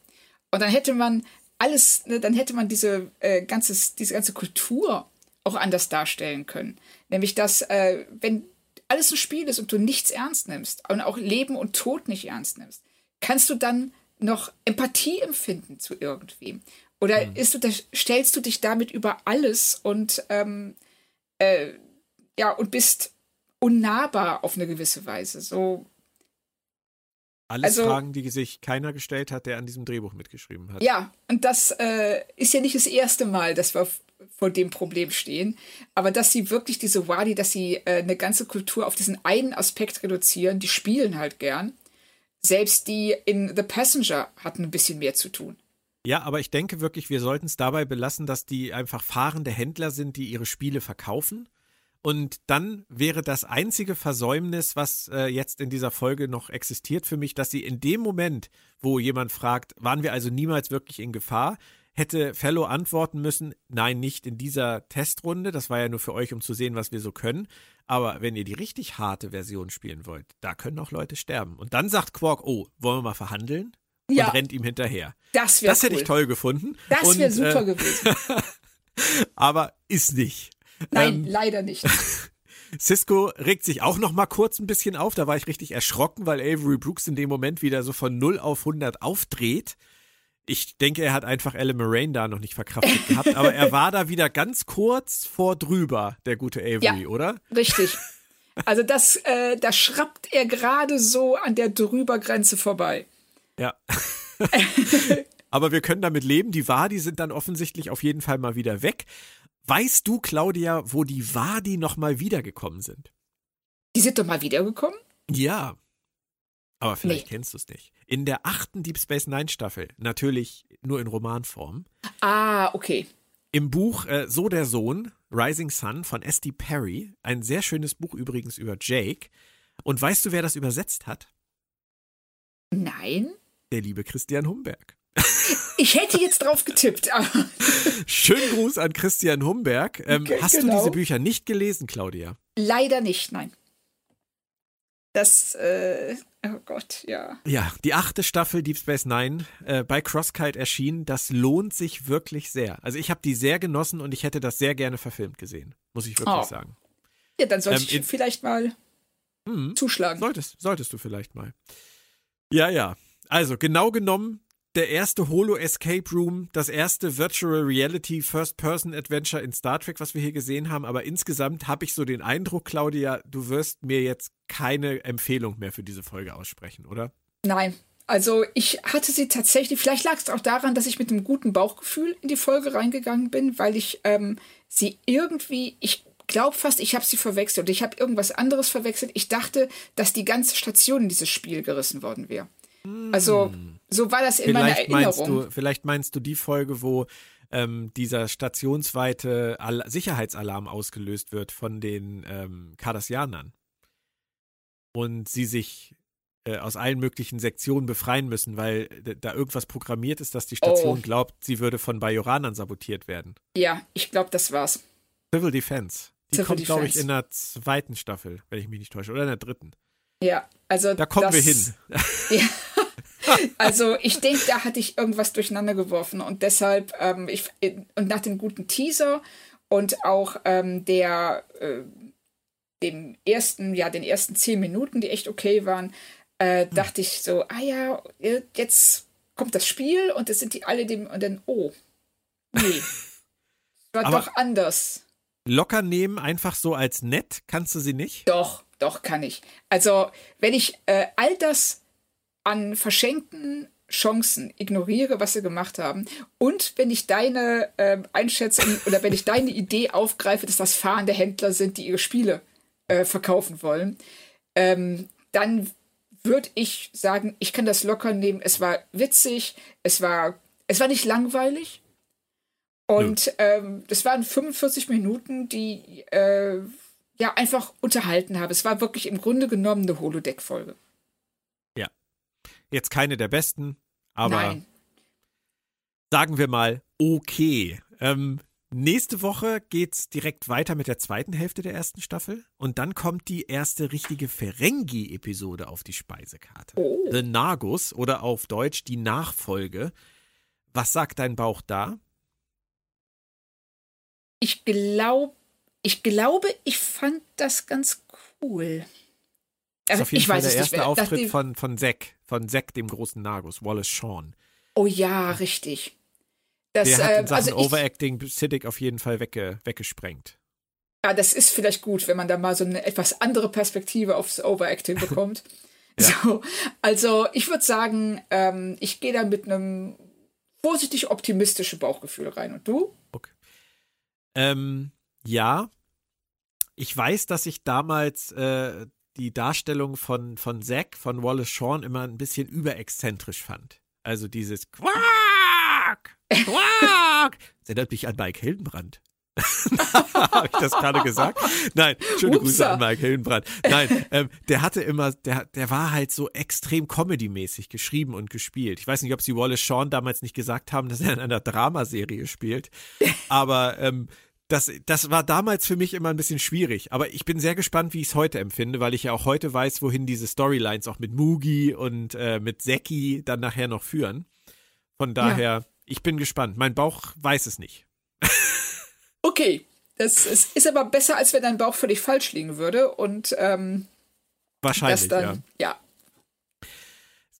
Und dann hätte man alles, ne, dann hätte man diese, äh, ganzes, diese ganze Kultur auch anders darstellen können. Nämlich, dass, äh, wenn alles ein Spiel ist und du nichts ernst nimmst und auch Leben und Tod nicht ernst nimmst, kannst du dann noch Empathie empfinden zu irgendwem? Oder mhm. ist du, stellst du dich damit über alles und ähm, äh, ja und bist unnahbar auf eine gewisse Weise? So alles also, Fragen, die sich keiner gestellt hat, der an diesem Drehbuch mitgeschrieben hat. Ja, und das äh, ist ja nicht das erste Mal, dass wir vor dem Problem stehen. Aber dass sie wirklich diese Wadi, dass sie äh, eine ganze Kultur auf diesen einen Aspekt reduzieren, die spielen halt gern. Selbst die in The Passenger hatten ein bisschen mehr zu tun. Ja, aber ich denke wirklich, wir sollten es dabei belassen, dass die einfach fahrende Händler sind, die ihre Spiele verkaufen Und dann wäre das einzige Versäumnis, was äh, jetzt in dieser Folge noch existiert für mich, dass sie in dem Moment, wo jemand fragt, waren wir also niemals wirklich in Gefahr, hätte Fellow antworten müssen, nein, nicht in dieser Testrunde, das war ja nur für euch, um zu sehen, was wir so können. Aber wenn ihr die richtig harte Version spielen wollt, da können auch Leute sterben. Und dann sagt Quark, oh, wollen wir mal verhandeln? Und Ja. rennt ihm hinterher. Das wäre Das hätte cool. ich toll gefunden. Das wäre super äh, gewesen. (laughs) Aber ist nicht. Nein, ähm, leider nicht. (laughs) Cisco regt sich auch noch mal kurz ein bisschen auf. Da war ich richtig erschrocken, weil Avery Brooks in dem Moment wieder so von 0 auf 100 aufdreht. Ich denke, er hat einfach Ellen Moraine da noch nicht verkraftet gehabt, aber er war da wieder ganz kurz vor drüber, der gute Avery, Ja. oder? Richtig. Also das, äh, da schrappt er gerade so an der Drübergrenze vorbei. Ja. (laughs) aber wir können damit leben. Die Wadi sind dann offensichtlich auf jeden Fall mal wieder weg. Weißt du, Claudia, wo die Wadi noch mal wiedergekommen sind? Die sind doch mal wiedergekommen? Ja. Aber vielleicht Nee. kennst du es nicht. In der achten Deep Space Nine Staffel, natürlich nur in Romanform, Ah, okay. im Buch äh, So der Sohn, Rising Sun von S.D. Perry, ein sehr schönes Buch übrigens über Jake. Und weißt du, wer das übersetzt hat? Nein. Der liebe Christian Humberg. Ich hätte jetzt drauf getippt, aber (laughs) Schönen Gruß an Christian Humberg. Ähm, Okay, hast du genau. diese Bücher nicht gelesen, Claudia? leider nicht, nein. Das, äh, oh Gott, ja. Ja, die achte Staffel Deep Space Nine äh, bei Crosskite erschienen. Das lohnt sich wirklich sehr. Also ich habe die sehr genossen und ich hätte das sehr gerne verfilmt gesehen, muss ich wirklich Oh. sagen. Ja, dann sollte Ähm, ich vielleicht mal Mhm. zuschlagen. Solltest, solltest du vielleicht mal. Ja, ja. Also genau genommen, der erste Holo Escape Room, das erste Virtual Reality First Person Adventure in Star Trek, was wir hier gesehen haben. Aber insgesamt habe ich so den Eindruck, Claudia, du wirst mir jetzt keine Empfehlung mehr für diese Folge aussprechen, oder? Nein. Also ich hatte sie tatsächlich, vielleicht lag es auch daran, dass ich mit einem guten Bauchgefühl in die Folge reingegangen bin, weil ich ähm, sie irgendwie, ich glaube fast, ich habe sie verwechselt. Ich habe irgendwas anderes verwechselt. Ich dachte, dass die ganze Station in dieses Spiel gerissen worden wäre. Also so war das in meiner Vielleicht meinst, Erinnerung. du, vielleicht meinst du die Folge, wo ähm, dieser stationsweite Al Sicherheitsalarm ausgelöst wird von den ähm, Cardassianern. Und sie sich äh, aus allen möglichen Sektionen befreien müssen, weil d- da irgendwas programmiert ist, dass die Station Oh. glaubt, sie würde von Bajoranern sabotiert werden. Ja, ich glaube, das war's. Civil Defense. Die Civil kommt, glaube ich, in der zweiten Staffel, wenn ich mich nicht täusche, oder in der dritten. Ja, also Da kommen das, wir hin. (laughs) (laughs) Ja. Also ich denke, da hatte ich irgendwas durcheinander geworfen und deshalb ähm, ich und nach dem guten Teaser und auch ähm, der äh, dem ersten, ja den ersten zehn Minuten, die echt okay waren, äh, dachte ich so, ah ja, jetzt kommt das Spiel und es sind die alle dem und dann oh nee, war Aber- doch anders. Locker nehmen, einfach so als nett, kannst du sie nicht? Doch, doch kann ich. Also, wenn ich äh, all das an verschenkten Chancen ignoriere, was sie gemacht haben, und wenn ich deine ähm, Einschätzung (laughs) oder wenn ich deine Idee aufgreife, dass das fahrende Händler sind, die ihre Spiele äh, verkaufen wollen, ähm, dann würde ich sagen, ich kann das locker nehmen. Es war witzig, es war, es war nicht langweilig. Und ähm, das waren 45 Minuten, die äh, ja einfach unterhalten habe. Es war wirklich im Grunde genommen eine Holodeck-Folge. Jetzt keine der besten, aber Nein. sagen wir mal okay. Ähm, nächste Woche geht's direkt weiter mit der zweiten Hälfte der ersten Staffel und dann kommt die erste richtige Ferengi-Episode auf die Speisekarte. Oh. The Nagus oder auf Deutsch die Nachfolge. Was sagt dein Bauch da? Ich glaube, ich glaube, ich fand das ganz cool. Das ist Also, auf jeden ich Fall der erste nicht. Auftritt von, von Zack, von Zack, dem großen Nagus, Wallace Shawn. Oh ja, richtig. Das, Der hat in äh, Sachen also ich, Overacting Siddick auf jeden Fall wegge, weggesprengt. ja, das ist vielleicht gut, wenn man da mal so eine etwas andere Perspektive aufs Overacting (laughs) bekommt. So, also ich würde sagen, ähm, ich gehe da mit einem vorsichtig optimistischen Bauchgefühl rein. Und du? Ähm, ja. Ich weiß, dass ich damals äh, die Darstellung von, von Zack, von Wallace Shawn immer ein bisschen überexzentrisch fand. Also dieses Quack! Quack! Das (laughs) erinnert mich an Mike Hildenbrand. (laughs) Habe ich das gerade gesagt? Nein, schöne Upsa. Grüße an Mike Hillenbrand. Nein, ähm, der hatte immer, der, der war halt so extrem Comedy-mäßig geschrieben und gespielt. Ich weiß nicht, ob sie Wallace Shawn damals nicht gesagt haben, dass er in einer Dramaserie spielt. Aber ähm, das, das war damals für mich immer ein bisschen schwierig. Aber ich bin sehr gespannt, wie ich es heute empfinde, weil ich ja auch heute weiß, wohin diese Storylines auch mit Mugi und äh, mit Seki dann nachher noch führen. Von daher, ich bin gespannt. Mein Bauch weiß es nicht. Okay, das, es ist aber besser, als wenn dein Bauch völlig falsch liegen würde und ähm, Wahrscheinlich, dann, ja. ja.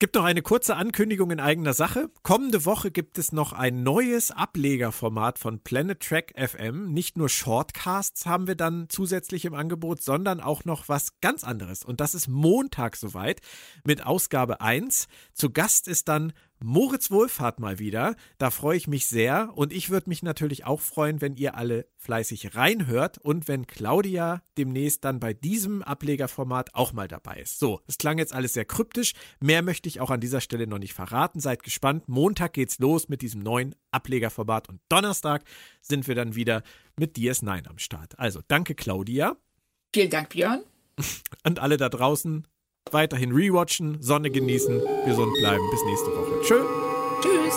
Gibt noch eine kurze Ankündigung in eigener Sache. Kommende Woche gibt es noch ein neues Ablegerformat von Planet Track FM. Nicht nur Shortcasts haben wir dann zusätzlich im Angebot, sondern auch noch was ganz anderes. Und das ist Montag soweit mit Ausgabe 1. Zu Gast ist dann Moritz Wohlfahrt mal wieder. Da freue ich mich sehr. Und ich würde mich natürlich auch freuen, wenn ihr alle fleißig reinhört und wenn Claudia demnächst dann bei diesem Ablegerformat auch mal dabei ist. So, es klang jetzt alles sehr kryptisch. Mehr möchte ich auch an dieser Stelle noch nicht verraten. Seid gespannt. Montag geht's los mit diesem neuen Ablegerformat und Donnerstag sind wir dann wieder mit DS9 am Start. Also, danke Claudia Vielen Dank, Björn. (laughs) und alle da draußen. Weiterhin rewatchen, Sonne genießen, gesund bleiben. Bis nächste Woche. Tschö. Tschüss.